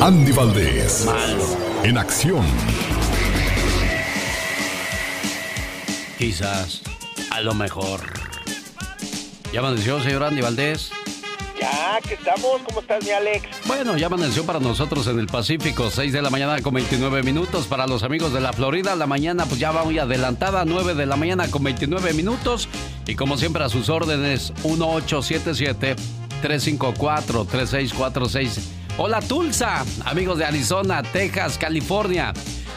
Andy Valdés. En acción. Quizás, a lo mejor. ¿Ya amaneció, señor Andy Valdés? Ya, que estamos. ¿Cómo estás, mi Alex? Bueno, ya amaneció para nosotros en el Pacífico, 6 de la mañana con 29 minutos. Para los amigos de la Florida, la mañana pues ya va muy adelantada, 9 de la mañana con 29 minutos. Y como siempre, a sus órdenes, 1877-354-3646. Hola, Tulsa, amigos de Arizona, Texas, California.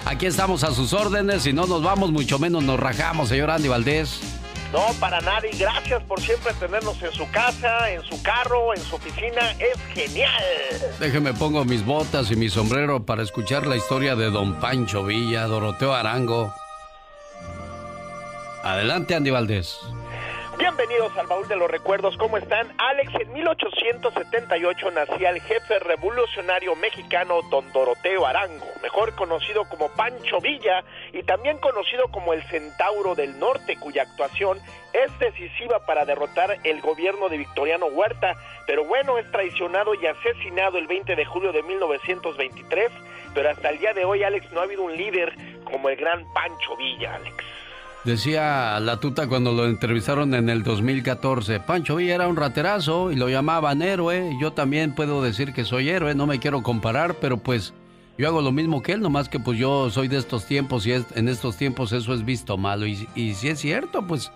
Aquí estamos a sus órdenes. Si no nos vamos, mucho menos nos rajamos, señor Andy Valdés. No, para nada. Y gracias por siempre tenernos en su casa, en su carro, en su oficina. Es genial. Déjeme pongo mis botas y mi sombrero para escuchar la historia de don Pancho Villa, Doroteo Arango. Adelante, Andy Valdés. Bienvenidos al baúl de los recuerdos. ¿Cómo están? Alex, en 1878 nacía el jefe revolucionario mexicano Don Doroteo Arango, mejor conocido como Pancho Villa y también conocido como el Centauro del Norte, cuya actuación es decisiva para derrotar el gobierno de Victoriano Huerta, pero bueno, es traicionado y asesinado el 20 de julio de 1923, pero hasta el día de hoy, Alex, no ha habido un líder como el gran Pancho Villa, Alex. Decía la tuta cuando lo entrevistaron en el 2014, Pancho Villa era un raterazo y lo llamaban héroe. Yo también puedo decir que soy héroe, no me quiero comparar, pero pues yo hago lo mismo que él, nomás que pues yo soy de estos tiempos y en estos tiempos eso es visto malo. Y, y si es cierto, pues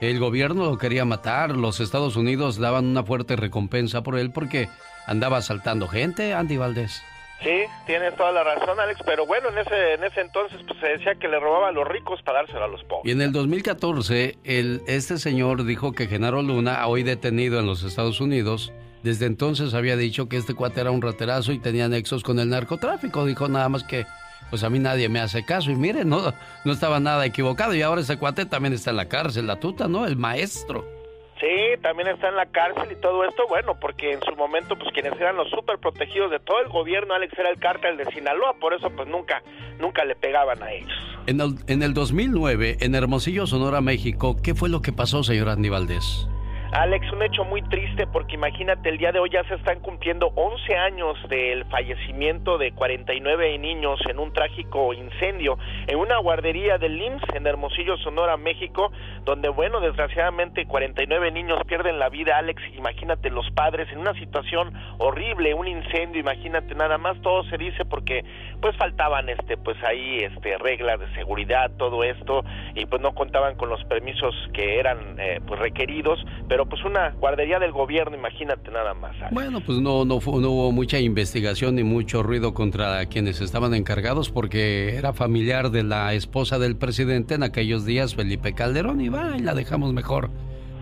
el gobierno lo quería matar, los Estados Unidos daban una fuerte recompensa por él porque andaba asaltando gente, Andy Valdés. Sí, tienes toda la razón, Alex, pero bueno, en ese, en ese entonces pues, se decía que le robaba a los ricos para dárselo a los pobres. Y en el 2014, el, este señor dijo que Genaro Luna, hoy detenido en los Estados Unidos, desde entonces había dicho que este cuate era un raterazo y tenía nexos con el narcotráfico. Dijo nada más que, pues a mí nadie me hace caso. Y miren, no, no estaba nada equivocado. Y ahora ese cuate también está en la cárcel, la tuta, ¿no? El maestro. Sí, también está en la cárcel y todo esto, bueno, porque en su momento, pues quienes eran los súper protegidos de todo el gobierno, Alex era el cártel de Sinaloa, por eso pues nunca, nunca le pegaban a ellos. En el, en el 2009, en Hermosillo, Sonora, México, ¿qué fue lo que pasó, señor Andy Valdés? Alex, un hecho muy triste porque imagínate, el día de hoy ya se están cumpliendo 11 años del fallecimiento de 49 niños en un trágico incendio en una guardería del IMSS en Hermosillo, Sonora, México, donde, bueno, desgraciadamente 49 niños pierden la vida, Alex, imagínate los padres en una situación horrible, un incendio, imagínate nada más, todo se dice porque pues faltaban este pues ahí este reglas de seguridad, todo esto y pues no contaban con los permisos que eran eh, pues requeridos, pero pero pues una guardería del gobierno, imagínate nada más. Bueno, pues no, no, no hubo mucha investigación ni mucho ruido contra quienes estaban encargados porque era familiar de la esposa del presidente en aquellos días, Felipe Calderón, y va, y la dejamos mejor.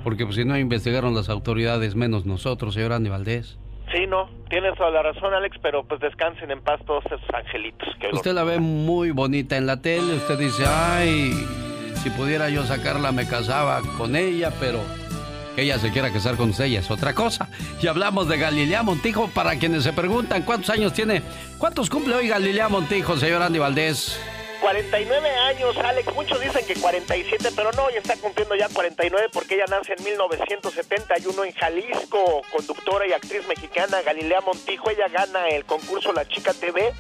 Porque pues si no investigaron las autoridades, menos nosotros, señor Andy Valdés. Sí, no, tienes toda la razón, Alex, pero pues descansen en paz todos esos angelitos. Que usted la ve muy bonita en la tele, usted dice, ay, si pudiera yo sacarla me casaba con ella, pero que ella se quiera casar con usted es otra cosa. Y hablamos de Galilea Montijo para quienes se preguntan cuántos años tiene, cuántos cumple hoy Galilea Montijo, señor Andy Valdés. 49 años, Alex. Muchos dicen que 47, pero no, ya está cumpliendo ya 49 porque ella nace en 1971 en Jalisco, conductora y actriz mexicana Galilea Montijo. Ella gana el concurso La Chica TV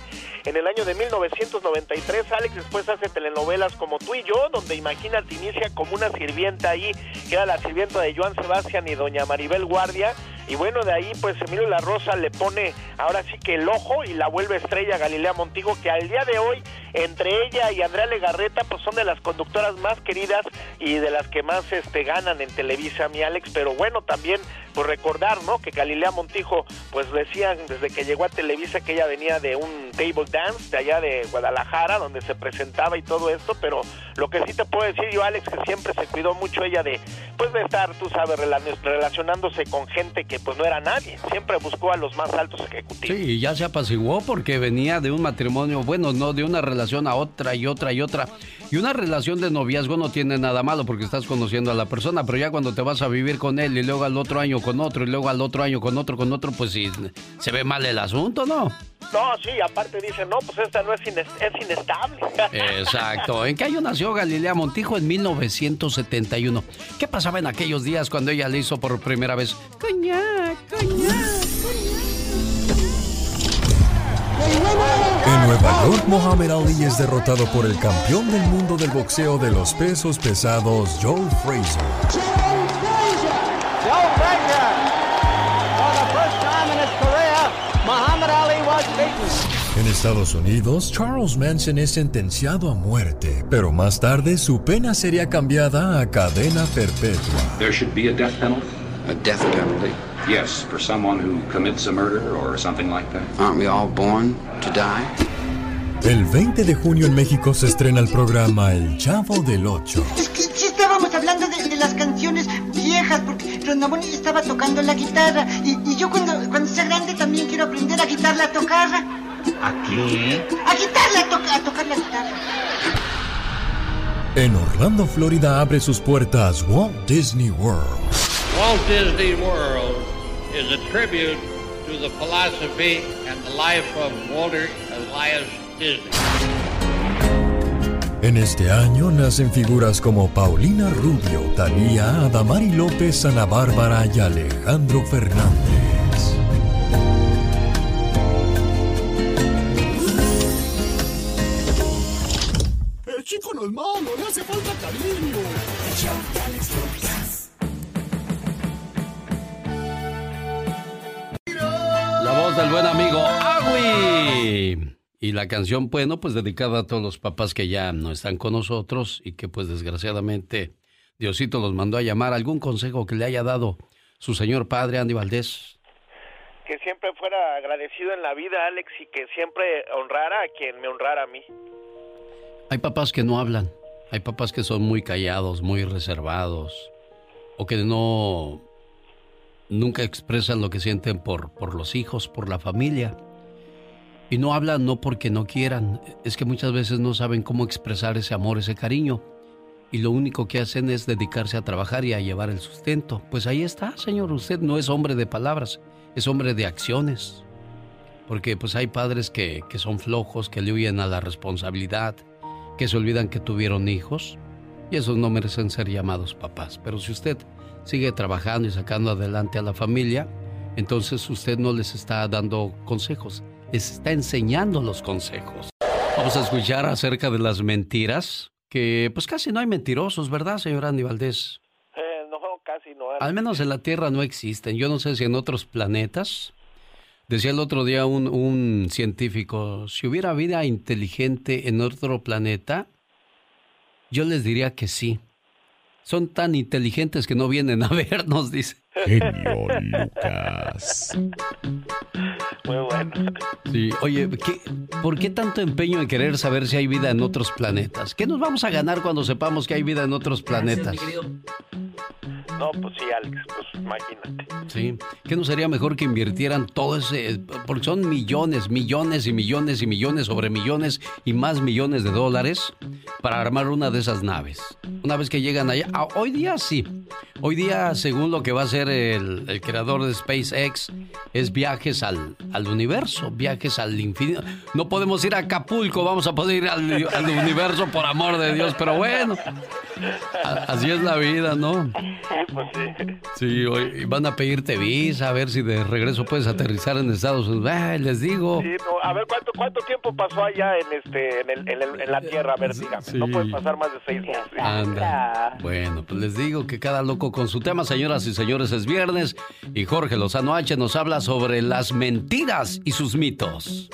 en el año de 1993. Alex después hace telenovelas como Tú y yo, donde imagínate inicia como una sirvienta ahí, que era la sirvienta de Joan Sebastián y doña Maribel Guardia y bueno, de ahí pues Emilio La Rosa le pone ahora sí que el ojo y la vuelve estrella Galilea Montigo, que al día de hoy entre ella y Andrea Legarreta pues son de las conductoras más queridas y de las que más este ganan en Televisa, mi Alex, pero bueno, también pues recordar, ¿no? Que Galilea Montijo pues decían desde que llegó a Televisa que ella venía de un table dance de allá de Guadalajara donde se presentaba y todo esto, pero lo que sí te puedo decir yo, Alex, que siempre se cuidó mucho ella de pues de estar, tú sabes, relacionándose con gente que pues no era nadie, siempre buscó a los más altos ejecutivos. Sí, ya se apaciguó porque venía de un matrimonio, bueno, no, de una relación a otra y otra y otra. Y una relación de noviazgo no tiene nada malo porque estás conociendo a la persona, pero ya cuando te vas a vivir con él y luego al otro año con otro y luego al otro año con otro, con otro, pues sí, se ve mal el asunto, ¿no? No, sí, aparte dice, no, pues esta no es, es inestable. Exacto. ¿En qué año nació Galilea Montijo? En 1971. ¿Qué pasaba en aquellos días cuando ella le hizo por primera vez? Coñac, coñac, coñac. Nueva York, Muhammad Ali es derrotado por el campeón del mundo del boxeo de los pesos pesados, Joe Frazier. Joe Frazier. Joe Frazier. En Estados Unidos, Charles Manson es sentenciado a muerte, pero más tarde su pena sería cambiada a cadena perpetua. There should be a death penalty. A death penalty. Yes, for someone who commits a murder or something like that. Aren't we all born to die? El 20 de junio en México se estrena el programa El Chavo del Ocho. Es que sí estábamos hablando de, las canciones viejas, porque Rondamón estaba tocando la guitarra. Y, yo cuando, cuando sea grande también quiero aprender a quitarla a tocar. ¿A qué? A quitarla a, a tocar la guitarra. En Orlando, Florida abre sus puertas Walt Disney World. Walt Disney World is a tribute to the philosophy and the life of Walter Elias Disney. En este año nacen figuras como Paulina Rubio, Talía, Adamari López, Ana Bárbara y Alejandro Fernández. Es malo, le hace falta cariño. del buen amigo Agui. Y la canción, bueno, pues dedicada a todos los papás que ya no están con nosotros y que pues desgraciadamente Diosito los mandó a llamar. ¿Algún consejo que le haya dado su señor padre Andy Valdés? Que siempre fuera agradecido en la vida, Alex, y que siempre honrara a quien me honrara a mí. Hay papás que no hablan, hay papás que son muy callados, muy reservados, o que no nunca expresan lo que sienten por, por los hijos, por la familia. Y no hablan no porque no quieran, es que muchas veces no saben cómo expresar ese amor, ese cariño. Y lo único que hacen es dedicarse a trabajar y a llevar el sustento. Pues ahí está, señor, usted no es hombre de palabras, es hombre de acciones. Porque pues hay padres que, que son flojos, que le huyen a la responsabilidad, que se olvidan que tuvieron hijos. Y esos no merecen ser llamados papás. Pero si usted sigue trabajando y sacando adelante a la familia, entonces usted no les está dando consejos, les está enseñando los consejos. Vamos a escuchar acerca de las mentiras, que pues casi no hay mentirosos, ¿verdad, señor Andy Valdés? Eh, no, casi no. Al menos en la Tierra no existen. Yo no sé si en otros planetas. Decía el otro día un, un científico, si hubiera vida inteligente en otro planeta, yo les diría que sí son tan inteligentes que no vienen a vernos, dice. Genio Lucas. Muy bueno. Sí, oye, ¿por qué tanto empeño en querer saber si hay vida en otros planetas? ¿Qué nos vamos a ganar cuando sepamos que hay vida en otros planetas? No, pues sí, Alex, pues imagínate. Sí, ¿qué no sería mejor que invirtieran todo ese, porque son millones, millones y millones y millones sobre millones y más millones de dólares para armar una de esas naves? Una vez que llegan allá, ah, hoy día sí, hoy día según lo que va a hacer el, creador de SpaceX, es viajes al, al, universo, viajes al infinito. No podemos ir a Acapulco, vamos a poder ir al universo por amor de Dios, pero bueno, así es la vida, ¿no? Pues sí. hoy van a pedirte visa, a ver si de regreso puedes aterrizar en Estados Unidos. les digo. a ver, ¿cuánto, ¿cuánto tiempo pasó allá en este en, el, en, la Tierra? A ver, dígame. No puede pasar más de seis meses. Anda. Bueno, pues les digo que cada loco con su tema, señoras y señores, es viernes y Jorge Lozano H nos habla sobre las mentiras y sus mitos.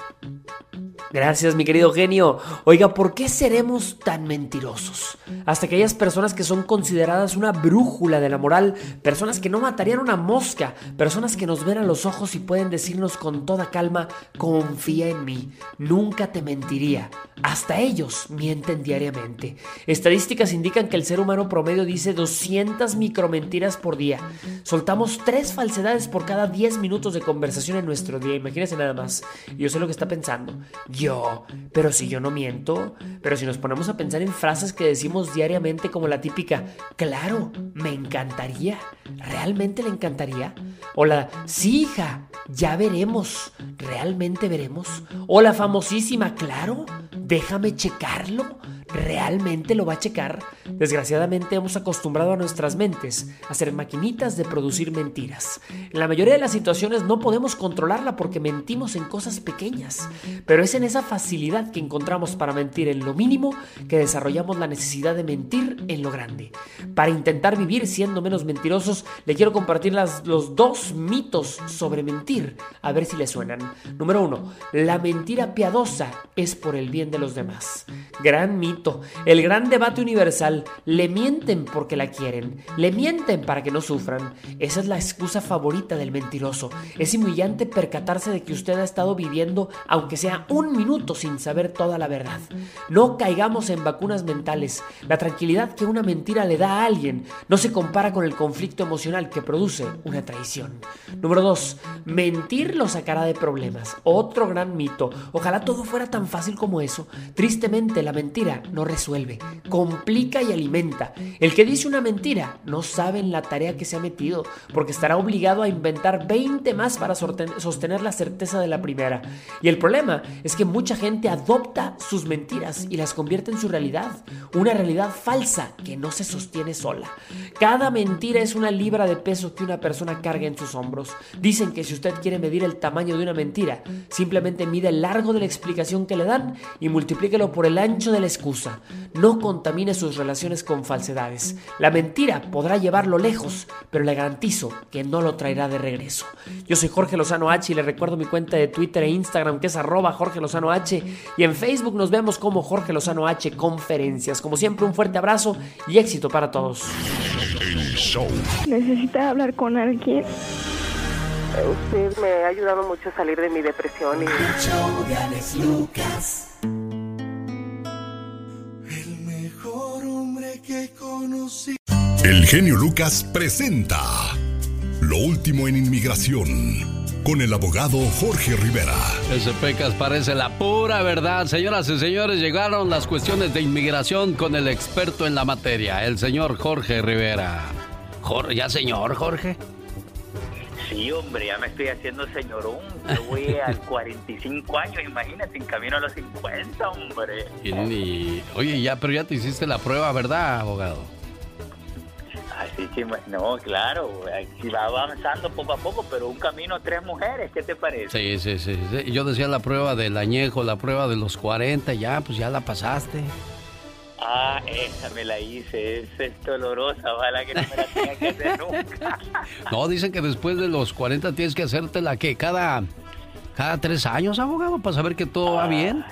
Gracias, mi querido genio. Oiga, ¿por qué seremos tan mentirosos? Hasta aquellas personas que son consideradas una brújula de la moral, personas que no matarían una mosca, personas que nos ven a los ojos y pueden decirnos con toda calma, confía en mí, nunca te mentiría. Hasta ellos mienten diariamente. Estadísticas indican que el ser humano promedio dice 200 micromentiras por día. Soltamos tres falsedades por cada 10 minutos de conversación en nuestro día. Imagínense nada más. Yo sé lo que está pensando. Yo, pero si yo no miento, pero si nos ponemos a pensar en frases que decimos diariamente como la típica, claro, me encantaría, realmente le encantaría. O la, sí, hija, ya veremos, realmente veremos. O la famosísima, claro, déjame checarlo, realmente lo va a checar. Desgraciadamente hemos acostumbrado a nuestras mentes a ser maquinitas de producir mentiras. En la mayoría de las situaciones no podemos controlarla porque mentimos en cosas pequeñas, pero es en esa facilidad que encontramos para mentir en lo mínimo que desarrollamos la necesidad de mentir en lo grande. Para intentar vivir siendo menos mentirosos, le quiero compartir los dos mitos sobre mentir, a ver si le suenan. Número uno, la mentira piadosa es por el bien de los demás. Gran mito, el gran debate universal, le mienten porque la quieren, le mienten para que no sufran. Esa es la excusa favorita del mentiroso. Es humillante percatarse de que usted ha estado viviendo, aunque sea un minuto, sin saber toda la verdad. No caigamos en vacunas mentales. La tranquilidad que una mentira le da a alguien no se compara con el conflicto emocional que produce una traición. Número 2. Mentir lo sacará de problemas. Otro gran mito. Ojalá todo fuera tan fácil como eso. Tristemente, la mentira no resuelve, complica y alimenta. El que dice una mentira no sabe en la tarea que se ha metido, porque estará obligado a inventar 20 más para sostener la certeza de la primera. Y el problema es que mucha gente adopta sus mentiras y las convierte en su realidad, una realidad falsa que no se sostiene sola. Cada mentira es una libra de peso que una persona carga en sus hombros. Dicen que si usted quiere medir el tamaño de una mentira, simplemente mide el largo de la explicación que le dan y multiplíquelo por el ancho de la excusa. No contamine sus relaciones con falsedades. La mentira podrá llevarlo lejos, pero le garantizo que no lo traerá de regreso. Yo soy Jorge Lozano H y le recuerdo mi cuenta de Twitter e Instagram que es arroba Jorge Lozano H y en Facebook nos vemos como Jorge Lozano H Conferencias. Como siempre, un fuerte abrazo y éxito para todos. ¿Necesita hablar con alguien? Usted me ha ayudado mucho a salir de mi depresión y... El mejor hombre que conocí. El genio Lucas presenta Lo último en inmigración con el abogado Jorge Rivera. Ese pecas parece la pura verdad. Señoras y señores, llegaron las cuestiones de inmigración con el experto en la materia, el señor Jorge Rivera. Jorge, ¿ya señor Jorge? Sí, hombre, ya me estoy haciendo señorón. Yo voy al 45 años, imagínate, en camino a los 50, hombre. oye, ya, pero ya te hiciste la prueba, ¿verdad, abogado? Así que, no, claro, si va avanzando poco a poco, pero un camino tres mujeres, ¿qué te parece? Sí, sí, sí, Yo decía la prueba del añejo, la prueba de los 40, ya, pues ya la pasaste. Ah, esa me la hice, es, dolorosa, ojalá que no me la tenga que hacer nunca. no, dicen que después de los 40 tienes que hacerte la que cada, cada tres años, abogado, para saber que todo va bien.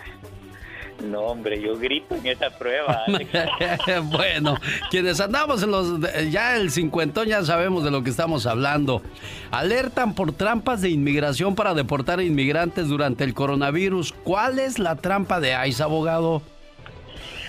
No, hombre, yo grito en esa prueba. bueno, quienes andamos en los. Ya el cincuentón ya sabemos de lo que estamos hablando. Alertan por trampas de inmigración para deportar inmigrantes durante el coronavirus. ¿Cuál es la trampa de ICE, abogado?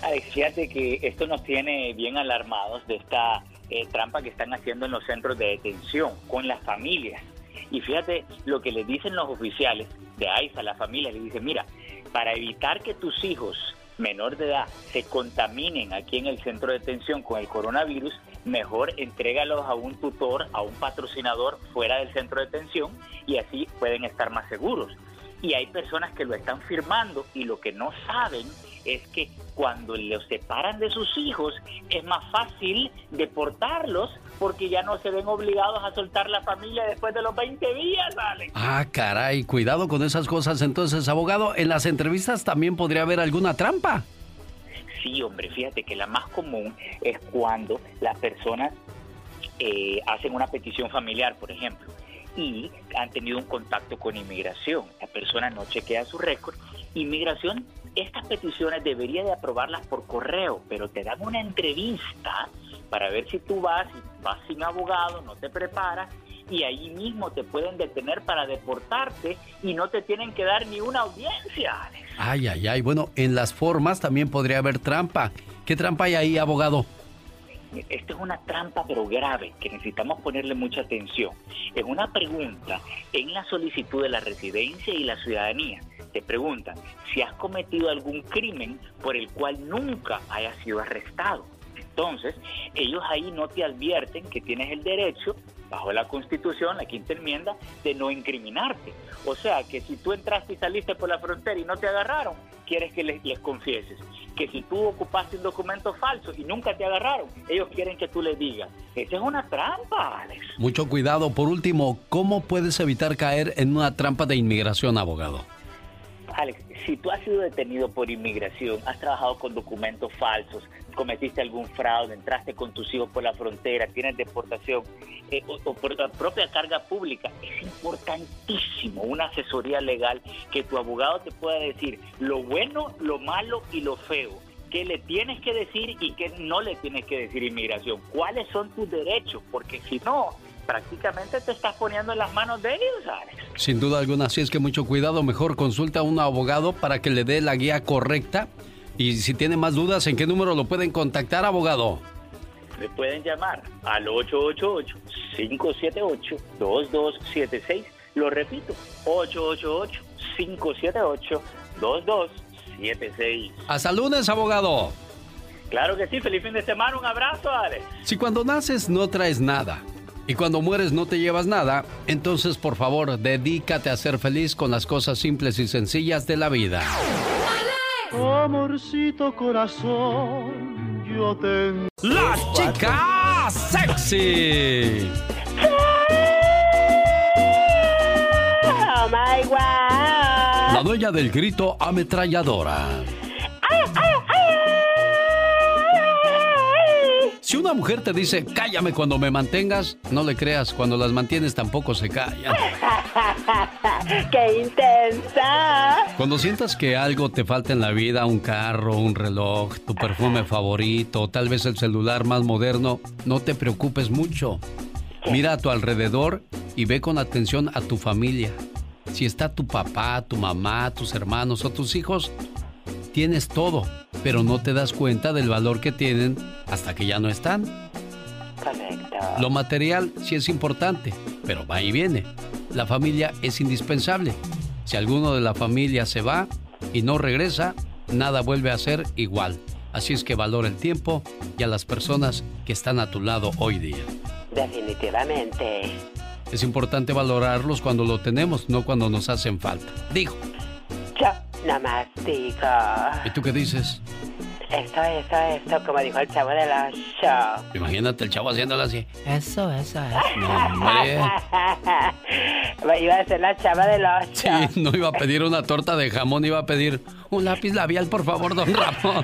Alex, fíjate que esto nos tiene bien alarmados de esta eh, trampa que están haciendo en los centros de detención con las familias. Y fíjate lo que le dicen los oficiales de ICE a la familia. Le dicen, mira, para evitar que tus hijos menor de edad se contaminen aquí en el centro de detención con el coronavirus, mejor entrégalos a un tutor, a un patrocinador fuera del centro de detención y así pueden estar más seguros. Y hay personas que lo están firmando y lo que no saben es que cuando los separan de sus hijos es más fácil deportarlos porque ya no se ven obligados a soltar la familia después de los 20 días, Alex. Ah, caray, cuidado con esas cosas. Entonces, abogado, en las entrevistas también podría haber alguna trampa. Sí, hombre, fíjate que la más común es cuando las personas eh, hacen una petición familiar, por ejemplo, y han tenido un contacto con inmigración. La persona no chequea su récord. Inmigración estas peticiones debería de aprobarlas por correo, pero te dan una entrevista para ver si tú vas, vas sin abogado, no te preparas y ahí mismo te pueden detener para deportarte y no te tienen que dar ni una audiencia. Ay, ay, ay. Bueno, en las formas también podría haber trampa. ¿Qué trampa hay ahí, abogado? Esto es una trampa pero grave que necesitamos ponerle mucha atención. Es una pregunta en la solicitud de la residencia y la ciudadanía te preguntan si has cometido algún crimen por el cual nunca hayas sido arrestado. Entonces, ellos ahí no te advierten que tienes el derecho, bajo la Constitución, la quinta enmienda, de no incriminarte. O sea, que si tú entraste y saliste por la frontera y no te agarraron, quieres que les, les confieses. Que si tú ocupaste un documento falso y nunca te agarraron, ellos quieren que tú les digas. Esa es una trampa, Alex. Mucho cuidado. Por último, ¿cómo puedes evitar caer en una trampa de inmigración, abogado? Alex, si tú has sido detenido por inmigración, has trabajado con documentos falsos, cometiste algún fraude, entraste con tus hijos por la frontera, tienes deportación eh, o, por la propia carga pública, es importantísimo una asesoría legal que tu abogado te pueda decir lo bueno, lo malo y lo feo. Qué le tienes que decir y qué no le tienes que decir inmigración, cuáles son tus derechos, porque si no, prácticamente te estás poniendo en las manos de ellos, Alex. Sin duda alguna, así es que mucho cuidado, mejor consulta a un abogado para que le dé la guía correcta. Y si tiene más dudas, ¿en qué número lo pueden contactar, abogado? Me pueden llamar al 888-578-2276. Lo repito, 888-578-2276. Hasta lunes, abogado. Claro que sí, feliz fin de semana, un abrazo, Alex. Si cuando naces no traes nada y cuando mueres no te llevas nada, entonces por favor dedícate a ser feliz con las cosas simples y sencillas de la vida. Amorcito corazón, yo tengo... ¡Las chicas sexy! Oh my God. La dueña del grito ametralladora. Si una mujer te dice, cállame cuando me mantengas, no le creas, cuando las mantienes tampoco se callan. ¡Qué intensa! Cuando sientas que algo te falta en la vida, un carro, un reloj, tu perfume favorito, tal vez el celular más moderno, no te preocupes mucho. Mira a tu alrededor y ve con atención a tu familia. Si está tu papá, tu mamá, tus hermanos o tus hijos, tienes todo, pero no te das cuenta del valor que tienen hasta que ya no están. Correcto. Lo material sí es importante, pero va y viene. La familia es indispensable. Si alguno de la familia se va y no regresa, nada vuelve a ser igual. Así es que valora el tiempo y a las personas que están a tu lado hoy día. Definitivamente. Es importante valorarlos cuando lo tenemos, no cuando nos hacen falta. Digo. Yo nomás digo. ¿Y tú qué dices? Esto, esto, esto, como dijo el chavo de la show. Imagínate el chavo haciéndolo así. Eso, eso, eso. No, hombre. Iba a ser la chava de los Sí, no iba a pedir una torta de jamón, iba a pedir un lápiz labial, por favor, don Ramón.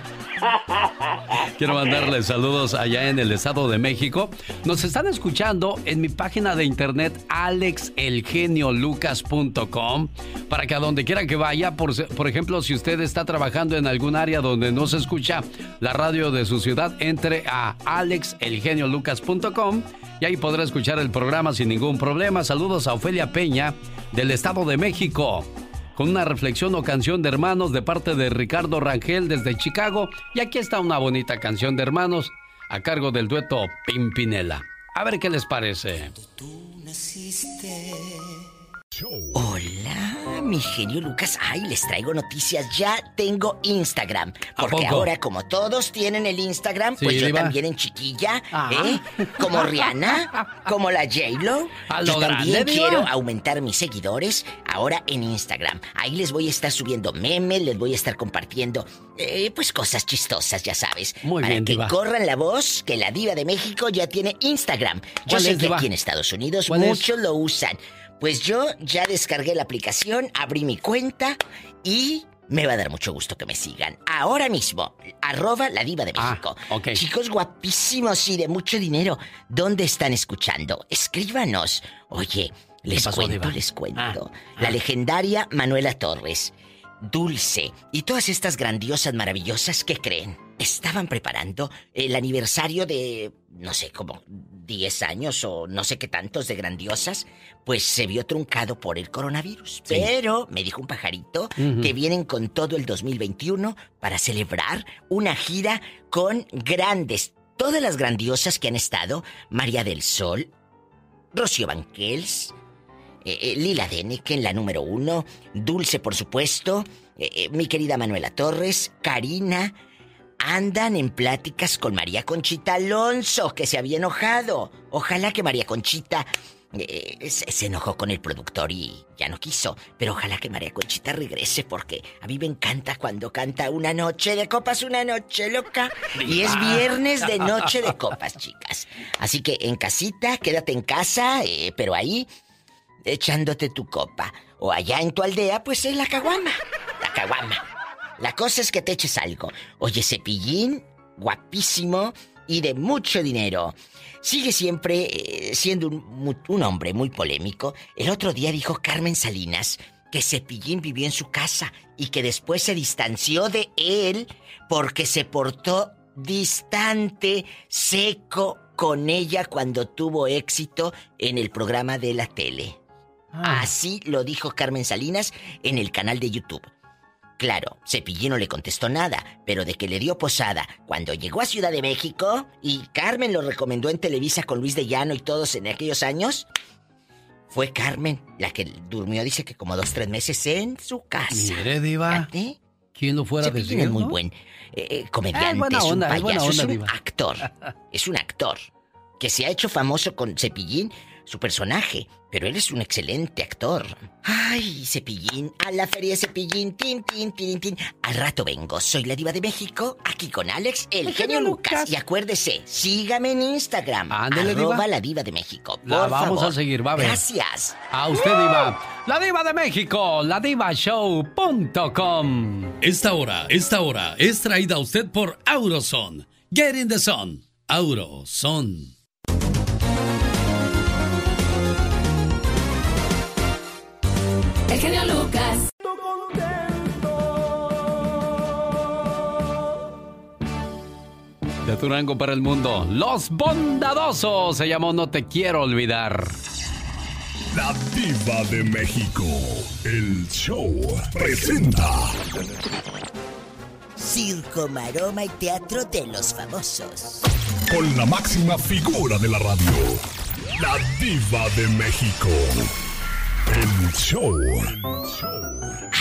Quiero mandarles saludos allá en el Estado de México. Nos están escuchando en mi página de internet alexelgeniolucas.com para que a donde quiera que vaya, por, ejemplo, si usted está trabajando en algún área donde no se escucha la radio de su ciudad, entre a alexelgeniolucas.com y ahí podrá escuchar el programa sin ningún problema. Saludos a Ofelia Peña del Estado de México con una reflexión o canción de hermanos de parte de Ricardo Rangel desde Chicago. Y aquí está una bonita canción de hermanos a cargo del dueto Pimpinela. A ver qué les parece. Hola, mi genio Lucas. Ay, les traigo noticias. Ya tengo Instagram. Porque ahora, como todos tienen el Instagram, pues Sí, yo diva. también en chiquilla, Ah. ¿eh? Como Rihanna, como la J-Lo. Yo también grande, diva. quiero aumentar mis seguidores ahora en Instagram. Ahí les voy a estar subiendo memes, les voy a estar compartiendo, eh, pues cosas chistosas, ya sabes. Muy para bien, que diva. corran la voz que la diva de México ya tiene Instagram. Yo ¿Cuál sé es, que aquí en Estados Unidos muchos lo usan. Pues yo ya descargué la aplicación, abrí mi cuenta y me va a dar mucho gusto que me sigan. Ahora mismo, arroba la diva de México. ok. Chicos guapísimos y de mucho dinero, ¿dónde están escuchando? Escríbanos. Oye, les pasó, cuento, diva? les cuento. Ah, La ah. legendaria Manuela Torres, Dulce y todas estas grandiosas, maravillosas que creen. Estaban preparando el aniversario de, no sé, como 10 años o no sé qué tantos de grandiosas, pues se vio truncado por el coronavirus. Sí. Pero me dijo un pajarito que vienen con todo el 2021 para celebrar una gira con grandes, todas las grandiosas que han estado, María del Sol, Rocío Banquels, eh, eh, Lila Deneke en la número uno, Dulce por supuesto, eh, eh, mi querida Manuela Torres, Karina, andan en pláticas con María Conchita Alonso, que se había enojado. Ojalá que María Conchita eh, se, se enojó con el productor y ya no quiso, pero ojalá que María Conchita regrese porque a mí me encanta cuando canta una noche de copas, una noche loca. Y es viernes de noche de copas, chicas. Así que en casita, quédate en casa, eh, pero ahí echándote tu copa. O allá en tu aldea, pues en la caguama. la caguama. La cosa es que te eches algo. Oye, cepillín, guapísimo y de mucho dinero. Sigue siempre eh, siendo un, un, hombre muy polémico. El otro día dijo Carmen Salinas que Cepillín vivió en su casa y que después se distanció de él porque se portó distante, seco con ella cuando tuvo éxito en el programa de la tele. Ah. Así lo dijo Carmen Salinas en el canal de YouTube. Claro, Cepillín no le contestó nada, pero de que le dio posada cuando llegó a Ciudad de México y Carmen lo recomendó en Televisa con Luis de Llano y todos en aquellos años, fue Carmen la que durmió, dice que como dos, tres meses en su casa. Mire, Diva. ¿Quién lo fuera decir? es muy buen eh, eh, comediante, es, un payaso, es, un actor. Es un actor que se ha hecho famoso con Cepillín su personaje, pero él es un excelente actor. Ay, Cepillín, a la feria Cepillín, tin, tin, tin, tin. Al rato vengo, soy la diva de México, aquí con Alex, el, genio, Lucas. Y acuérdese, sígame en Instagram, Ándale, arroba la diva de México. Por la vamos a seguir, va a ver. Gracias. A usted, diva. La diva de México, la ladivashow.com. Esta hora, esta hora es traída a usted por Auroson. Get in the sun. Auroson. El genio Lucas. De Turango para el mundo, Los Bondadosos se llamó No Te Quiero Olvidar. La Diva de México, el show presenta. Circo, maroma y teatro de los famosos. Con la máxima figura de la radio, la Diva de México. El show.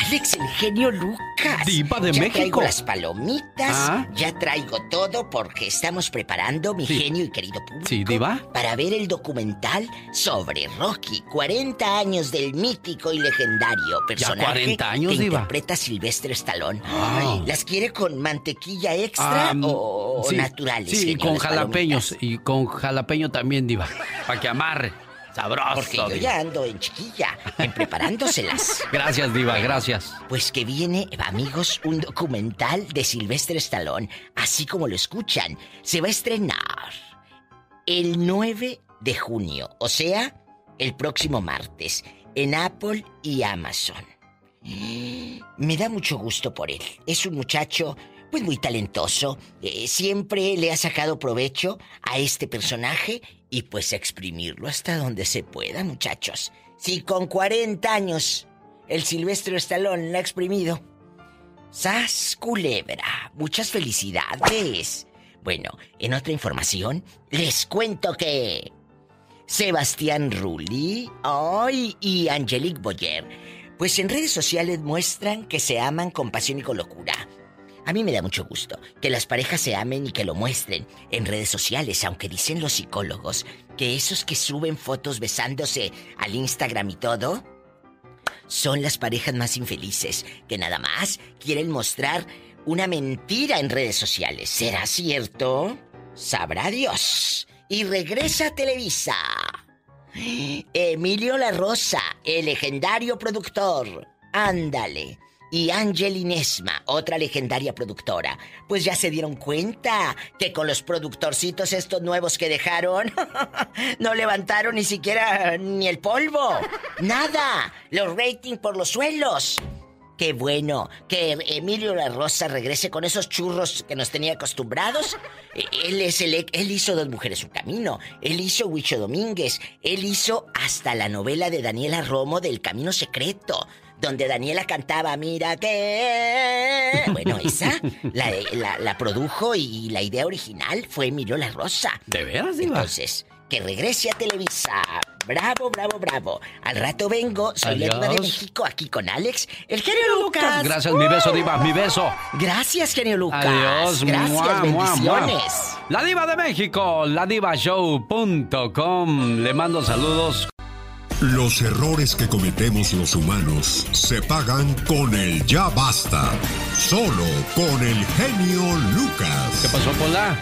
Alex, el genio Lucas. Diva de ya México. Traigo las palomitas, Ah. ya traigo todo porque estamos preparando, mi Sí. genio y querido público. Sí, Diva. Para ver el documental sobre Rocky, 40 años del mítico y legendario personaje 40 años, que Diva. interpreta Silvestre Stallone. Ay, ¿Las quiere con mantequilla extra Ah, o, o sí, naturales? Sí, genio, con las jalapeños. palomitas? Y con jalapeño también, Diva. Para que amarre. Sabroso. Porque yo Diva. ya ando en chiquilla, en preparándoselas. Gracias, Diva, gracias. Pues que viene, amigos, un documental de Silvestre Stallone, así como lo escuchan. Se va a estrenar el 9 de junio, o sea, el próximo martes, en Apple y Amazon. Me da mucho gusto por él. Es un muchacho, pues muy talentoso. Eh, siempre le ha sacado provecho a este personaje y pues exprimirlo hasta donde se pueda, muchachos. Si con 40 años el Silvestre Stallone la ha exprimido. ¡Sas culebra! Muchas felicidades. Bueno, en otra información, les cuento que Sebastián Rulli ay, y Angelique Boyer, pues en redes sociales muestran que se aman con pasión y con locura. A mí me da mucho gusto que las parejas se amen y que lo muestren en redes sociales, aunque dicen los psicólogos que esos que suben fotos besándose al Instagram y todo, son las parejas más infelices, que nada más quieren mostrar una mentira en redes sociales. ¿Será cierto? Sabrá Dios. Y regresa a Televisa. Emilio La Rosa, el legendario productor. Ándale. Y Ángel Inesma, otra legendaria productora. Pues ya se dieron cuenta que con los productorcitos estos nuevos que dejaron, no levantaron ni siquiera ni el polvo. Nada. Los ratings por los suelos. Qué bueno que Emilio La Rosa regrese con esos churros que nos tenía acostumbrados. Él es el él hizo Dos Mujeres su camino, él hizo Huicho Domínguez, él hizo hasta la novela de Daniela Romo del Camino Secreto, donde Daniela cantaba Mira que bueno, esa la, la- la produjo y la idea original fue Emilio La Rosa. ¿De veras, Diva? Entonces, que regrese a Televisa. Bravo, bravo, bravo. Al rato vengo, soy la diva de Adiós. México aquí con Alex, el genio Lucas. Gracias, mi beso, Diva, mi beso. Gracias, genio Lucas. Adiós, Gracias, mua, mua, mua. bendiciones. La Diva de México, ladivashow.com. Le mando saludos. Los errores que cometemos los humanos se pagan con el ya basta. Solo con el genio Lucas. ¿Qué pasó, Pola?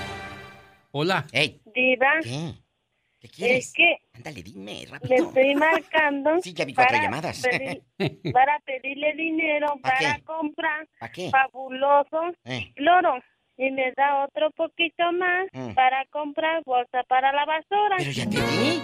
Hola. Hey, Diva, ¿qué? ¿Qué es quieres? que Ándale, dime, Le estoy marcando. Sí, ya vi cuatro para llamadas. pedir- para pedirle dinero ¿Pa para qué? comprar ¿Pa qué? fabuloso Eh. cloro. Y me da otro poquito más Mm. para comprar bolsa para la basura. Pero ya te di.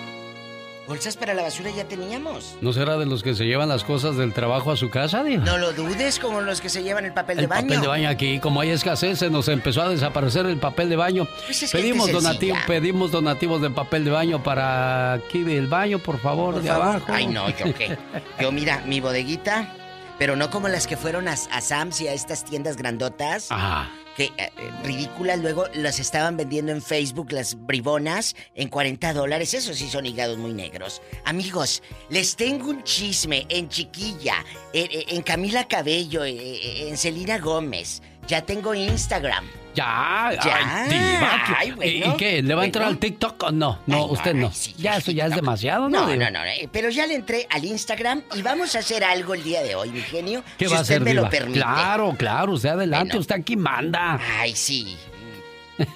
Bolsas para la basura ya teníamos. ¿No será de los que se llevan las cosas del trabajo a su casa, Diva? No lo dudes como los que se llevan el papel de El baño. papel de baño aquí, como hay escasez, se nos empezó a desaparecer el papel de baño. Pues es pedimos, donativo, sencilla. pedimos donativos de papel de baño para aquí del baño, por favor, Por de favor. abajo. Ay, no, yo qué. Yo, mira, mi bodeguita, pero no como las que fueron a, a Sam's y a estas tiendas grandotas. Ajá. Eh, eh, ridículas, luego las estaban vendiendo en Facebook, las bribonas, en 40 dólares. Esos sí son hígados muy negros. Amigos, les tengo un chisme en Chiquilla, en, en- en Camila Cabello, eh, eh, en Celina Gómez. Ya tengo Instagram. Ya, Ya. ay, diva, ¿qué- Ay, bueno. ¿Y qué? ¿Le va a entrar al TikTok o no? No, usted no. ya, eso ya es demasiado, ¿no? No, no, no, eh, pero ya le entré al Instagram y vamos a hacer algo el día de hoy, mi genio. ¿Qué si va a hacer, me diva? lo permite. Claro, claro, usted adelante, usted aquí manda. Ay, sí.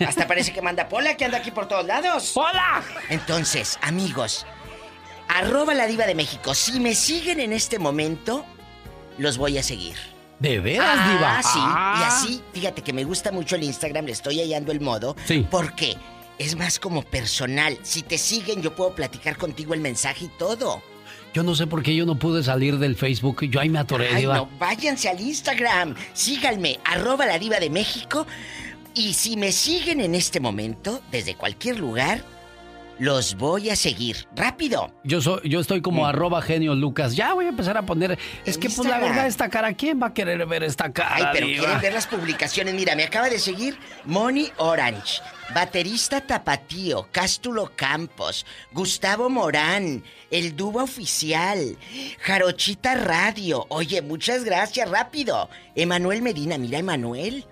Hasta parece que manda Pola, que anda aquí por todos lados. ¡Pola! Entonces, amigos, arroba la diva de México. Si me siguen en este momento, los voy a seguir. ¿De veras, ah, diva? sí. Ah. Y así, fíjate que me gusta mucho el Instagram, le estoy hallando el modo. Sí. Porque es más como personal. Si te siguen, yo puedo platicar contigo el mensaje y todo. Yo no sé por qué yo no pude salir del Facebook. Yo ahí me atoré, Ay, diva. no, váyanse al Instagram. Síganme, arroba la diva de México. Y si me siguen en este momento, desde cualquier lugar, los voy a seguir. ¡Rápido! Yo soy, yo estoy como arroba genio Lucas. Ya voy a empezar a poner. Es que pues la verdad, esta cara, ¿quién va a querer ver esta cara? Ay, pero quieren ver las publicaciones. Mira, me acaba de seguir Moni Orange, baterista Tapatío, Cástulo Campos, Gustavo Morán, el Duba Oficial, Jarochita Radio. Oye, muchas gracias, rápido. Emanuel Medina, mira, Emanuel.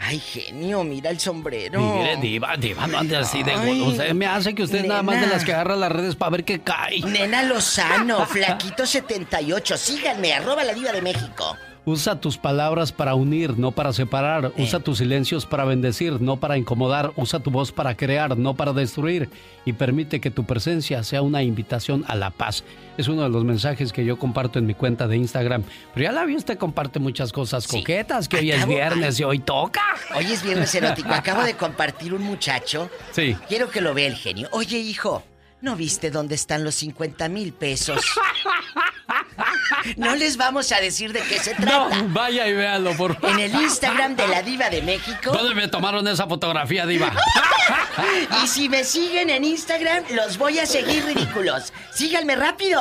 Ay, genio, mira el sombrero. Mire, diva, diva, no ande así de Ay. Usted me hace que usted nada más de las que agarra las redes para ver qué cae. Nena Lozano, Flaquito78, síganme, arroba la diva de México. Usa tus palabras para unir, no para separar. Usa tus silencios para bendecir, no para incomodar. Usa tu voz para crear, no para destruir. Y permite que tu presencia sea una invitación a la paz. Es uno de los mensajes que yo comparto en mi cuenta de Instagram. Pero ya la vi, usted comparte muchas cosas coquetas, que hoy es viernes y hoy toca. Hoy es viernes erótico. Acabo de compartir un muchacho. Sí. Quiero que lo vea el genio. Oye, hijo, ¿no viste dónde están los 50 mil pesos? No les vamos a decir de qué se trata. No, vaya y véalo, por favor. En el Instagram de la Diva de México. ¿Dónde me tomaron esa fotografía, diva? Y si me siguen en Instagram, los voy a seguir ridículos. Síganme rápido.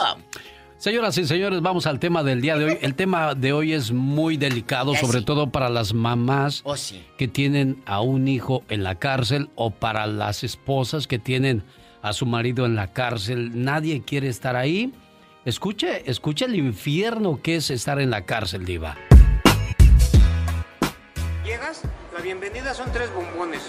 Señoras y señores, vamos al tema del día de hoy. El tema de hoy es muy delicado, Ya sobre sí. todo para las mamás Oh, sí. que tienen a un hijo en la cárcel o para las esposas que tienen a su marido en la cárcel. Nadie quiere estar ahí. Escuche, escuche el infierno que es estar en la cárcel, diva. Llegas, la bienvenida son tres bombones.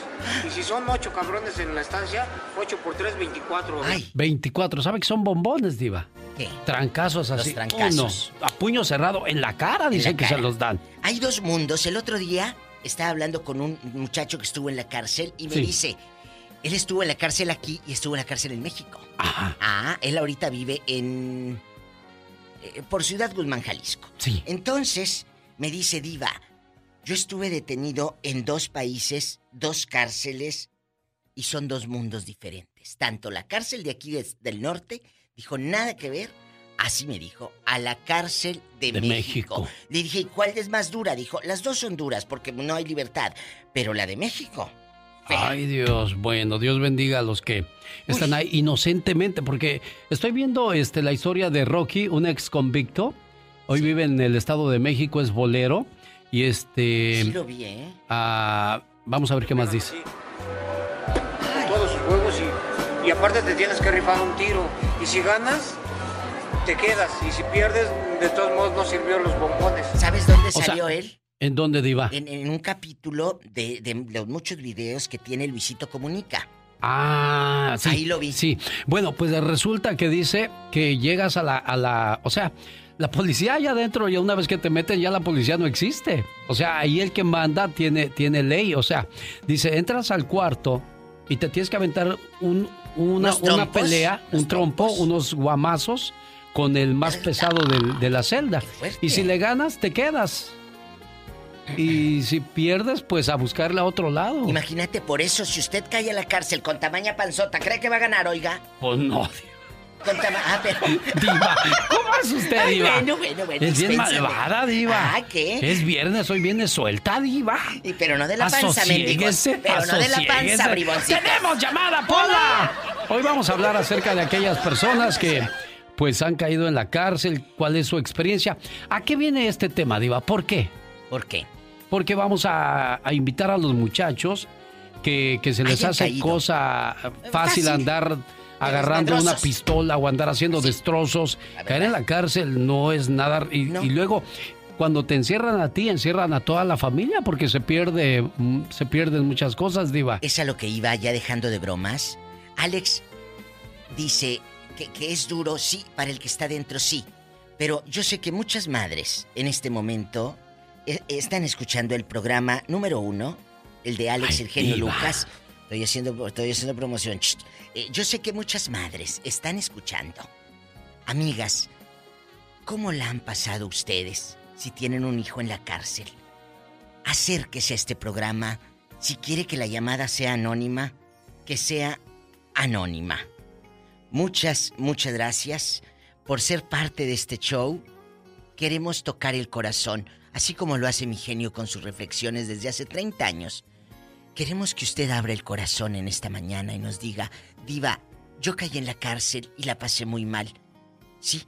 Y si son ocho cabrones en la estancia, ocho por tres, veinticuatro. 24, ¿sabe que son bombones, diva? ¿Qué? Trancazos Los así. trancazos. Uno, a puño cerrado en la cara, dicen que cara. se los dan. Hay dos mundos. El otro día estaba hablando con un muchacho que estuvo en la cárcel y me Sí. dice, él estuvo en la cárcel aquí y estuvo en la cárcel en México. Ah, él ahorita vive en... eh, por Ciudad Guzmán, Jalisco. Sí. Entonces, me dice Diva, yo estuve detenido en dos países, dos cárceles, y son dos mundos diferentes. Tanto la cárcel de aquí del norte, dijo, nada que ver, así me dijo, a la cárcel de, De México. México. Le dije, ¿y cuál es más dura? Dijo, las dos son duras porque no hay libertad, pero la de México. Ay Dios, bueno, Dios bendiga a los que están ahí inocentemente, porque estoy viendo este, la historia de Rocky, un ex convicto. Hoy vive en el Estado de México, es bolero. Y este. Sí lo vi, ¿eh? ah, vamos a ver qué más dice. Todos sus juegos y, y aparte te tienes que rifar un tiro. Y si ganas, te quedas. Y si pierdes, de todos modos no sirvió los bombones. ¿Sabes dónde O sea, salió él? ¿En dónde, Diva? En, en un capítulo de, de los muchos videos que tiene Luisito Comunica. Ah, sí. Ahí lo vi. Sí. Bueno, pues resulta que dice que llegas a la, a la. O sea, la policía allá adentro, ya una vez que te meten, ya la policía no existe. O sea, ahí el que manda tiene, tiene ley. O sea, dice, entras al cuarto y te tienes que aventar un, una, una pelea, un trompo, unos guamazos con el más pesado de la celda. Y si le ganas, te quedas. Y si pierdes, pues a buscarle a otro lado. Imagínate, por eso, si usted cae a la cárcel con tamaña panzota, ¿cree que va a ganar, oiga? Pues no. Con ah, pero... Diva, ¿cómo es usted, Diva? bueno, bueno, bueno. Es bien malvada, Diva. Ah, ¿qué? Es viernes, hoy viene suelta, Diva. Y, pero no de la panza, mendigos. Pero no de la panza, briboncito. ¡Tenemos llamada, Pola! Hoy vamos a hablar acerca de aquellas personas que pues han caído en la cárcel, cuál es su experiencia. ¿A qué viene este tema, Diva? ¿Por qué? ¿Por qué? Porque vamos a, invitar a los muchachos que, se les hace cosa fácil, andar agarrando una pistola o andar haciendo destrozos. Caer en la cárcel no es nada. Y, y, luego, cuando te encierran a ti, encierran a toda la familia porque se pierde, mm, se pierden muchas cosas, Diva. Es a lo que iba ya dejando de bromas. Alex dice, que, es duro, sí, para el que está dentro, sí. Pero yo sé que muchas madres en este momento están escuchando el programa número uno, el de Alex el genio Lucas. Estoy haciendo, estoy haciendo promoción. Eh, yo sé que muchas madres están escuchando. Amigas, ¿cómo la han pasado ustedes si tienen un hijo en la cárcel? Acérquese a este programa. Si quiere que la llamada sea anónima, que sea anónima. Muchas, muchas gracias por ser parte de este show. Queremos tocar el corazón, así como lo hace mi genio con sus reflexiones desde hace 30 años. Queremos que usted abra el corazón en esta mañana y nos diga, Diva, yo caí en la cárcel y la pasé muy mal. Sí,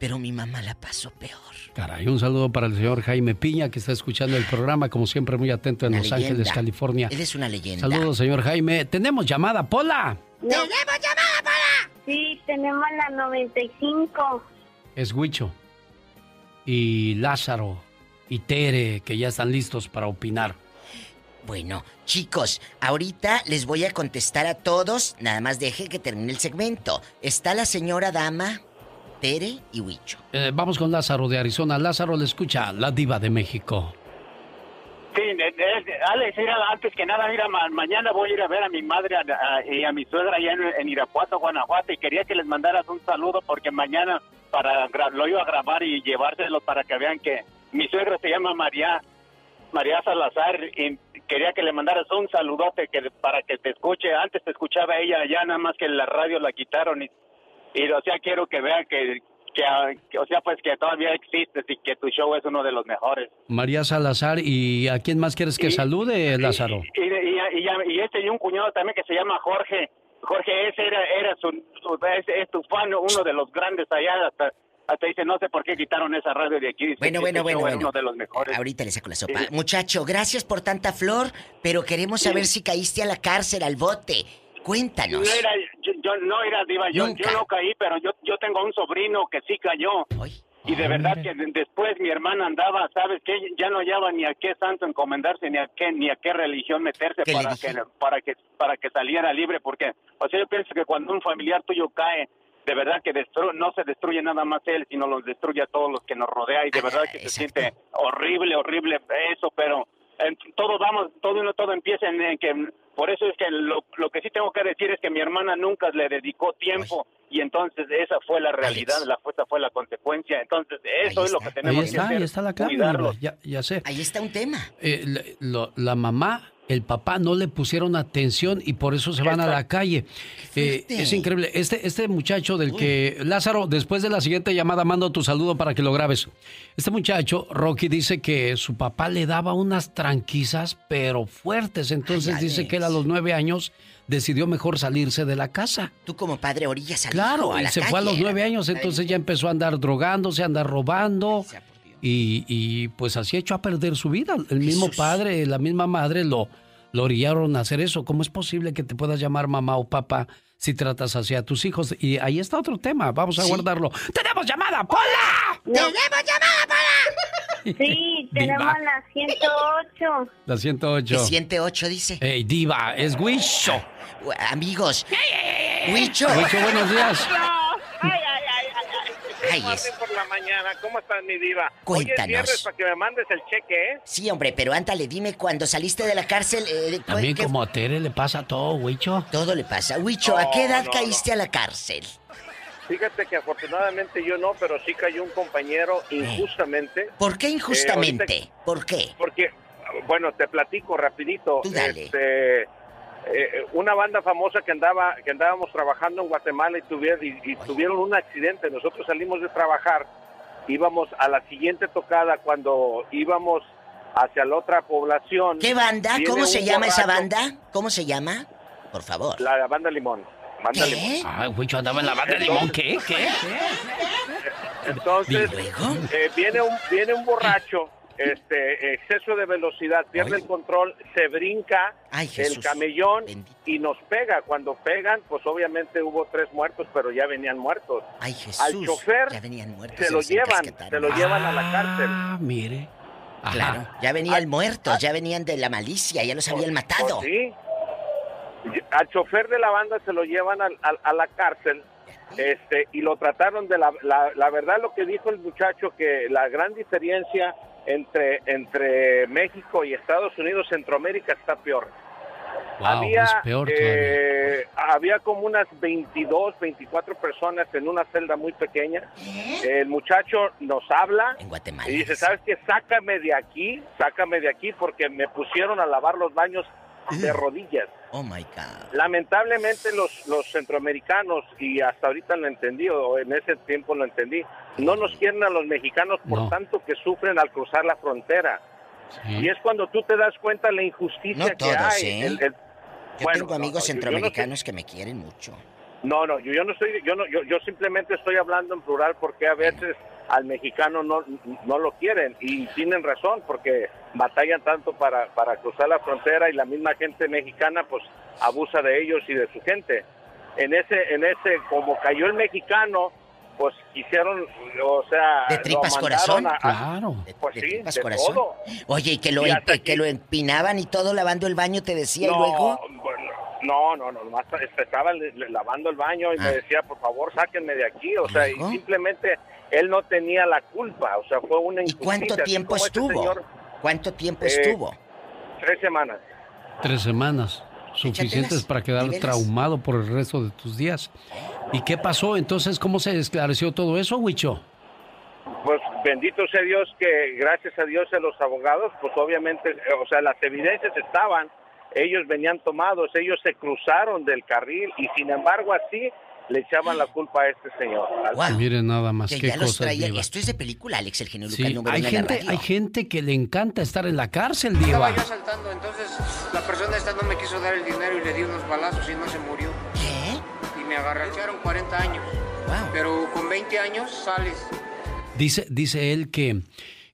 pero mi mamá la pasó peor. Caray, un saludo para el señor Jaime Piña que está escuchando el programa, como siempre muy atento en Los Ángeles, California. Él es una leyenda. Saludos, señor Jaime. Tenemos llamada, Pola. ¡Tenemos llamada, Pola! Sí, tenemos la 95. Es Huicho. Y Lázaro. Y Tere, que ya están listos para opinar. Bueno, chicos, ahorita les voy a contestar a todos. Nada más deje que termine el segmento. ¿Está la señora dama? Tere y Huicho. Eh, vamos con Lázaro de Arizona. Lázaro le escucha, la diva de México. Sí, Alex, antes que nada, mira, mañana voy a ir a ver a mi madre y a mi suegra allá en, Irapuato, Guanajuato, y quería que les mandaras un saludo porque mañana para lo iba a grabar y llevárselo para que vean que mi suegra se llama María María Salazar y quería que le mandaras un saludote que para que te escuche. Antes te escuchaba ella allá, nada más que la radio la quitaron y, y o sea, quiero que vea que, que, o sea, pues que todavía existes y que tu show es uno de los mejores. María Salazar, ¿y a quién más quieres que salude, Lázaro? Y, y, y, este y un cuñado también que se llama Jorge. Jorge, ese era, era su, es, tu fan, uno de los grandes allá, hasta, hasta dice, no sé por qué quitaron esa radio de aquí. bueno, bueno, bueno, bueno. Uno de los mejores. Ahorita le saco la sopa. Muchacho, gracias por tanta flor, pero queremos saber si caíste a la cárcel, al bote. Cuéntanos. No era, yo, no era diva, yo, yo, no caí, pero yo, yo tengo un sobrino que sí cayó. Y de verdad que después mi hermana andaba, ¿sabes qué? Ya no hallaba ni a qué santo encomendarse, ni a qué, ni a qué religión meterse para que, para que, para que saliera libre, porque, o sea, yo pienso que cuando un familiar tuyo cae, de verdad que no se destruye nada más él, sino los destruye a todos los que nos rodea y de verdad que se siente horrible, horrible eso, pero todo vamos, todo todo empieza en, que por eso es que lo, que sí tengo que decir es que mi hermana nunca le dedicó tiempo y entonces esa fue la realidad, la esa fue la consecuencia. Entonces eso es lo que tenemos que hacer. Ahí está la clave, ya, ya, sé. Ahí está un tema. Eh, la mamá el papá no le pusieron atención y por eso se van a la calle. Eh, es increíble. Este, este muchacho del que, Lázaro, después de la siguiente llamada mando tu saludo para que lo grabes. Este muchacho, Rocky, dice que su papá le daba unas tranquisas, pero fuertes. Entonces dice que él a los nueve años decidió mejor salirse de la casa. Tú como padre orillas al Claro, y se fue a los nueve años, entonces ya empezó a andar drogándose, a andar robando. Y, pues así hecho a perder su vida. El mismo padre, la misma madre lo, lo orillaron a hacer eso. ¿Cómo es posible que te puedas llamar mamá o papá si tratas así a tus hijos? Y ahí está otro tema. Vamos a guardarlo. ¡Tenemos llamada, Pola! ¡Tenemos llamada, Pola! Sí, tenemos la 108. La 108. La 108 dice. Ey, diva, es Huicho. Amigos. Huicho. Huicho, buenos días. Ay, Martín por la mañana. ¿Cómo estás, mi diva? Cuéntanos. Es viernes para que me mandes el cheque, ¿eh? Sí, hombre, pero ándale, dime, cuando saliste de la cárcel... Eh, También como a Tere le pasa todo, Huicho. Todo le pasa. Huicho, ¿a qué edad caíste a la cárcel? Fíjate que afortunadamente yo no, pero sí cayó un compañero eh. injustamente. ¿Por qué injustamente? ¿Por qué? Porque, bueno, te platico rapidito. Este, eh, una banda famosa que andaba que andábamos trabajando en Guatemala y tuvieron, y, tuvieron un accidente. Nosotros salimos de trabajar, íbamos a la siguiente tocada cuando íbamos hacia la otra población. ¿Qué banda? ¿Cómo se llama esa banda? ¿Cómo se llama? Por favor. La banda Limón. Banda ¿Qué? Limón. Huicho andaba en la banda Limón. ¿Qué? ¿Qué? Entonces, eh, viene, un, viene un borracho este exceso de velocidad, pierde el control, se brinca el camellón y nos pega. Cuando pegan, pues obviamente hubo tres muertos, pero ya venían muertos. Al chofer se lo llevan, se lo llevan a la cárcel. Ah, mire. Claro, ya venían muertos, ya venían de la malicia, ya los habían pues, matado. Pues sí. Al chofer de la banda se lo llevan a la cárcel este y lo trataron de la, la, la verdad lo que dijo el muchacho que la gran diferencia entre, entre México y Estados Unidos, Centroamérica está peor. había, eh, había como unas 22, 24 personas en una celda muy pequeña. El muchacho nos habla y dice, ¿sabes qué? Sácame de aquí, sácame de aquí porque me pusieron a lavar los baños de rodillas. Oh my God. Lamentablemente los, los centroamericanos, y hasta ahorita lo entendí, o en ese tiempo lo entendí, no nos quieren a los mexicanos por tanto que sufren al cruzar la frontera. Y es cuando tú te das cuenta la injusticia que hay. ¿eh? yo tengo amigos centroamericanos que me quieren mucho. No, no, yo, yo no estoy, yo no, yo, yo simplemente estoy hablando en plural porque a veces al mexicano no, no lo quieren y tienen razón porque batallan tanto para, para cruzar la frontera y la misma gente mexicana pues abusa de ellos y de su gente. En ese, en ese, como cayó el mexicano, pues quisieron, o sea, de tripas corazón, claro, pues de, sí, tripas de corazón. todo. Oye, y que lo, que lo empinaban y todo lavando el baño, te decía, no, y luego. no, no, no, nomás estaba lavando el baño y me decía, por favor, sáquenme de aquí, o sea, y simplemente él no tenía la culpa, o sea, fue una ¿Y cuánto tiempo este estuvo? ¿Cuánto tiempo Eh, estuvo? Tres semanas. Tres semanas. Suficientes para quedar traumado por el resto de tus días. ¿Y qué pasó? Entonces, ¿cómo se esclareció todo eso, Huicho? Pues bendito sea Dios que gracias a Dios a los abogados, pues obviamente, eh, o sea, las evidencias estaban, ellos venían tomados, ellos se cruzaron del carril y sin embargo así le echaban la culpa a este señor. Wow. Miren nada más Que qué ya los cosas. traía. Esto es de película, Alex, el genio Sí, Lucas hay gente, hay gente que le encanta estar en la cárcel, Estaba Diva. yo saltando, entonces la persona esta no me quiso dar el dinero y le di unos balazos y no se murió. ¿Qué? Y me agarracharon 40 años. Pero con 20 años sales. Dice, dice él que,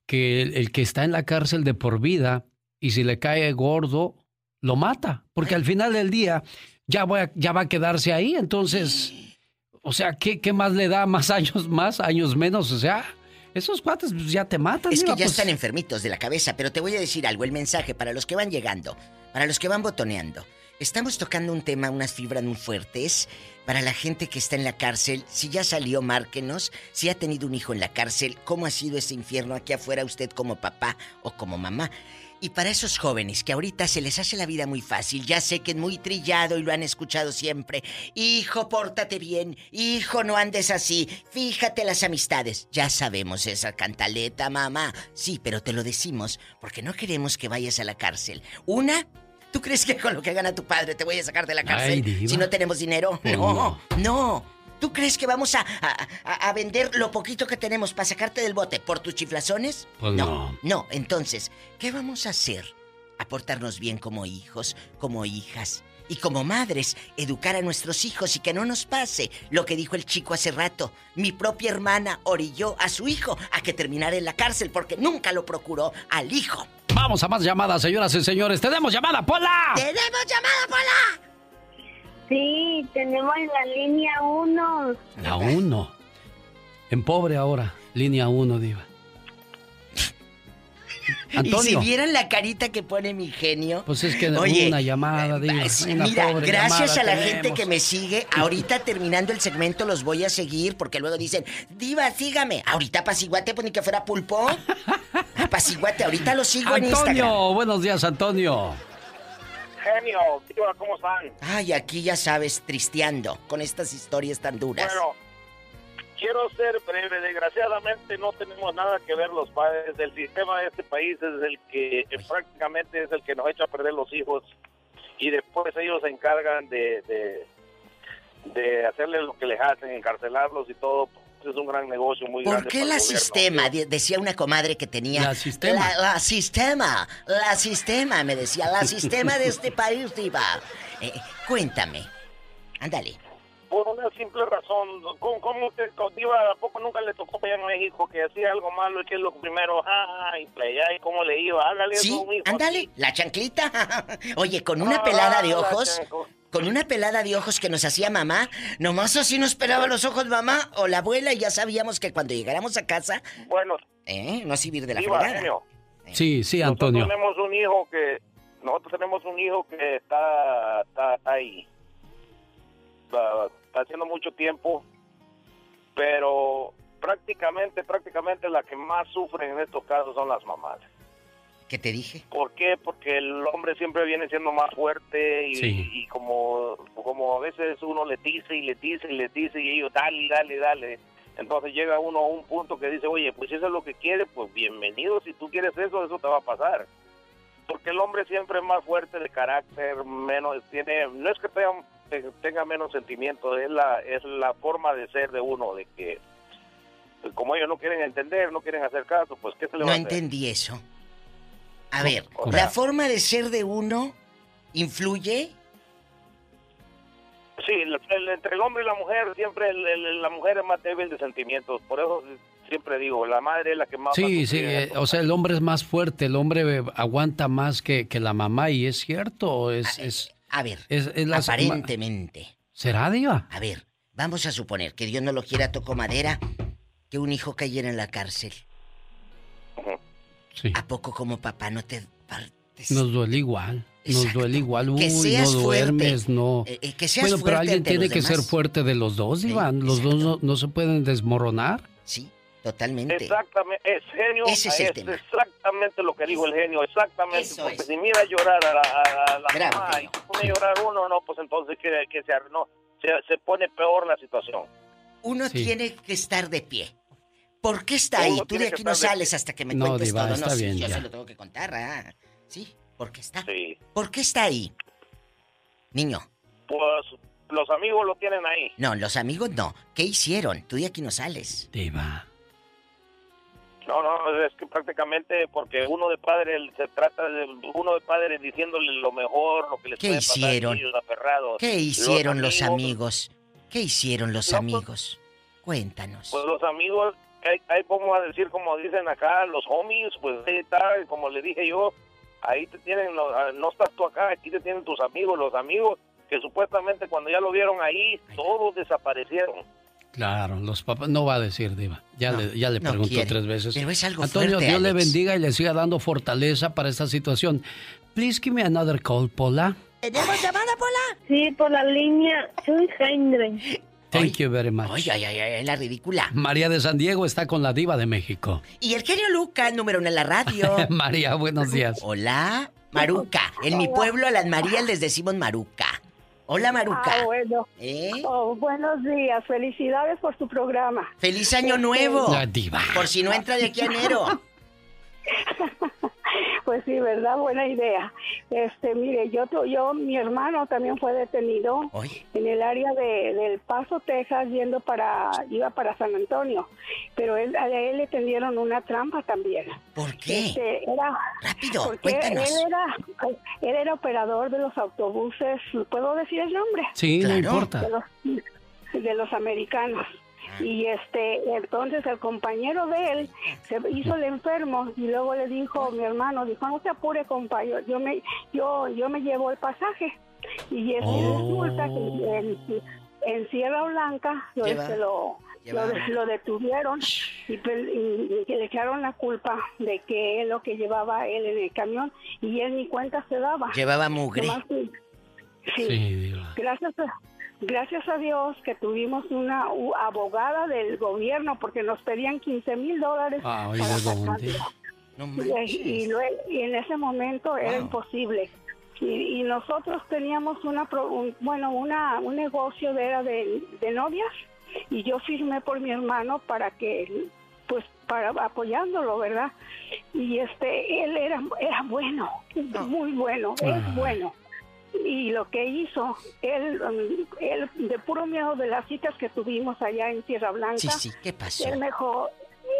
que el, el que está en la cárcel de por vida y si le cae gordo, lo mata. Porque al final del día ya, voy a- ya va a quedarse ahí. Entonces, o sea, ¿qué, qué más le da? ¿Más años más? ¿Años menos? O sea, esos cuates pues, ya te matan. Es que ya pues. están enfermitos de la cabeza, pero te voy a decir algo, el mensaje para los que van llegando, para los que van botoneando. Estamos tocando un tema, unas fibras muy fuertes para la gente que está en la cárcel. Si ya salió, márquenos. Si ha tenido un hijo en la cárcel, ¿cómo ha sido ese infierno aquí afuera usted como papá o como mamá? Y para esos jóvenes que ahorita se les hace la vida muy fácil, ya sé que es muy trillado y lo han escuchado siempre. Hijo, pórtate bien. Hijo, no andes así. Fíjate las amistades. Ya sabemos esa cantaleta, mamá. Sí, pero te lo decimos porque no queremos que vayas a la cárcel. Una, ¿tú crees que con lo que gana tu padre te voy a sacar de la cárcel Ay, si no tenemos dinero? Pues no, no. ¿Tú crees que vamos a, a- a- vender lo poquito que tenemos para sacarte del bote por tus chiflazones? Pues no. No, entonces, ¿qué vamos a hacer? Aportarnos bien como hijos, como hijas y como madres, educar a nuestros hijos y que no nos pase lo que dijo el chico hace rato. Mi propia hermana orilló a su hijo a que terminara en la cárcel porque nunca lo procuró al hijo. Vamos a más llamadas, señoras y señores. ¡Tenemos llamada, Pola! ¡Tenemos llamada, Pola! Sí, tenemos la línea 1. La 1. En pobre ahora. Línea 1, Diva. Y si vieran la carita que pone mi genio. Pues es que Oye, una llamada, eh, digo, Mira, gracias a la gente que me sigue. Ahorita terminando el segmento los voy a seguir porque luego dicen, Diva, sígame. Ahorita apaciguate, pues ni que fuera pulpo. Apaciguate, ahorita lo sigo en Instagram. Antonio, buenos días, Antonio. Genio, ¿cómo están? Ay, aquí ya sabes, tristeando con estas historias tan duras. Bueno, quiero ser breve. Desgraciadamente no tenemos nada que ver los padres. El sistema de este país es el que prácticamente es el que nos echa a perder los hijos y después ellos se encargan de, de, de hacerles lo que les hacen, encarcelarlos y todo. Es un gran negocio muy grande. ¿Por qué la sistema? Decía una comadre que tenía. La sistema. La, sistema. La sistema, me decía. La sistema de este país, Diva. Eh, cuéntame. Ándale por una simple razón. ¿Cómo, cómo usted, Diva, a poco nunca le tocó allá en México que hacía algo malo y que es lo primero, ah, y playa, y cómo le iba? Ándale, sí, ándale, la chanclita. Oye, con una pelada de ojos, con una pelada de ojos que nos hacía mamá, nomás así nos pelaba los ojos mamá o la abuela y ya sabíamos que cuando llegáramos a casa, bueno, eh, no vivir de la fregada. Sí, sí, Antonio. Nosotros tenemos un hijo que nosotros tenemos un hijo que está, está ahí está haciendo mucho tiempo, pero prácticamente, prácticamente la que más sufren en estos casos son las mamás. ¿Qué te dije? ¿Por qué? Porque el hombre siempre viene siendo más fuerte y, como, como a veces uno le dice y le dice y le dice y ellos dale, dale, dale. Entonces llega uno a un punto que dice, oye, pues si eso es lo que quiere, pues bienvenido, si tú quieres eso, eso te va a pasar. Porque el hombre siempre es más fuerte de carácter, menos, tiene, no es que tenga tenga menos sentimiento, es la, es la forma de ser de uno, de que como ellos no quieren entender, no quieren hacer caso, pues ¿qué se le va no a hacer? entendí eso. A ver, ¿la forma de ser de uno influye? Sí, entre el hombre y la mujer, siempre la mujer es más débil de sentimientos, por eso siempre digo, la madre es la que más... Sí, sí, eh, o sea, el hombre es más fuerte, el hombre aguanta más que, que la mamá y es cierto, es... Ah, es... A ver, aparentemente. ¿Será, Diva? A ver, vamos a suponer que Dios no lo quiera, tocó madera, que un hijo cayera en la cárcel. Sí. ¿A poco como papá no te partes? Nos duele igual. Nos duele igual. Uy, no duermes, no. Eh, eh, que seas bueno, pero alguien tiene que ser fuerte de los dos, Diva. los dos no, se pueden desmoronar. Sí, totalmente. Exactamente, es genio. Ese es, exactamente lo que dijo el genio, exactamente. porque si mira llorar a la, a mamá y se pone a llorar uno, no, pues entonces que, que se, no, se, pone peor la situación. Uno tiene que estar de pie. ¿Por qué está ahí? Tú de aquí no sales hasta que me cuentes todo. no, sí, yo se lo tengo que contar. ¿ah? Sí, ¿por qué está? Sí. ¿Por qué está ahí? Niño. Pues los amigos lo tienen ahí. No, los amigos no. ¿Qué hicieron? Tú de aquí no sales. Diva. No, no, es que prácticamente porque uno de padre se trata de uno de padre diciéndole lo mejor, lo que les ¿Qué hicieron? ¿Qué hicieron los amigos? ¿Qué hicieron los pues, amigos? Cuéntanos. Pues los amigos, hay, hay como a decir, como dicen acá, los homies, pues ahí está, como le dije yo, ahí te tienen, ah, no estás tú acá, aquí te tienen tus amigos, los amigos que supuestamente cuando ya lo vieron ahí, todos desaparecieron. Claro, los papás no va a decir, Diva. Ya le, ya le preguntó tres veces. Pero es algo Antonio, Dios le bendiga y le siga dando fortaleza para esta situación. Please give me another call, Pola. ¿Tenemos llamada, Pola? Sí, por la línea Henry. Thank you very much. Ay, ay, ay, la ridícula. María de San Diego está con la diva de México. Y el genio Luca, el número uno en la radio. María, buenos días. Hola, Maruca. En mi pueblo a las Marías les decimos Maruca. Hola, Maruca. Ah, bueno. ¿Eh? Oh, buenos días. Felicidades por tu programa. ¡Feliz Año Nuevo! diva. Por si no entra de aquí a enero. Pues sí, ¿verdad? Buena idea. Este, mire, yo, yo, mi hermano también fue detenido en el área de, del Paso, Texas, yendo para, iba para San Antonio. Pero él, a él le tendieron una trampa también. ¿Por qué? Este, era, Rápido, cuéntanos. Él era, él era operador de los autobuses, ¿puedo decir el nombre? Sí, no importa. De los, de los americanos. Y este, entonces el compañero de él se hizo el enfermo y luego le dijo, mi hermano, dijo, no se apure, compañero, yo me, yo, yo me llevo el pasaje. Y este, resulta que en, Sierra Blanca lo, lo, detuvieron y, le echaron la culpa de que él lo que llevaba él en el camión y él ni cuenta se daba. Llevaba mugre. sí, gracias a, gracias a Dios que tuvimos una abogada del gobierno porque nos pedían 15 mil dólares ah, y, y, en ese momento era imposible. Y, nosotros teníamos una, bueno, una, un negocio de, era de, de novias y yo firmé por mi hermano para que pues para apoyándolo, ¿verdad? Y este él era era bueno, muy bueno, es ah. bueno. Y lo que hizo, él, um, él de puro miedo de las citas que tuvimos allá en Tierra Blanca, sí, sí, ¿qué pasó? Él mejor,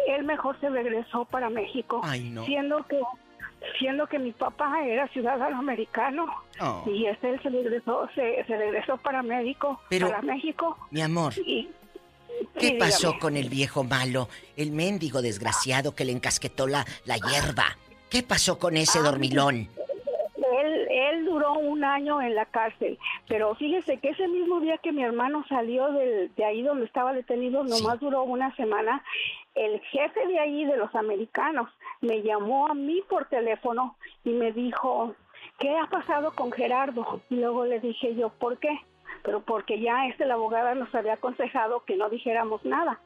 él mejor se regresó para México, siendo que siendo que mi papá era ciudadano americano oh. y este él se regresó se, se regresó para México para México mi amor y ¿Qué pasó con el viejo malo, el mendigo desgraciado que le encasquetó la, la hierba? ¿Qué pasó con ese dormilón? Él, duró un año en la cárcel, pero fíjese que ese mismo día que mi hermano salió de, ahí donde estaba detenido, nomás duró una semana, el jefe de ahí de los americanos me llamó a mí por teléfono y me dijo, ¿qué ha pasado con Gerardo? Y luego le dije yo, ¿por qué? pero porque ya este la abogada nos había aconsejado que no dijéramos nada.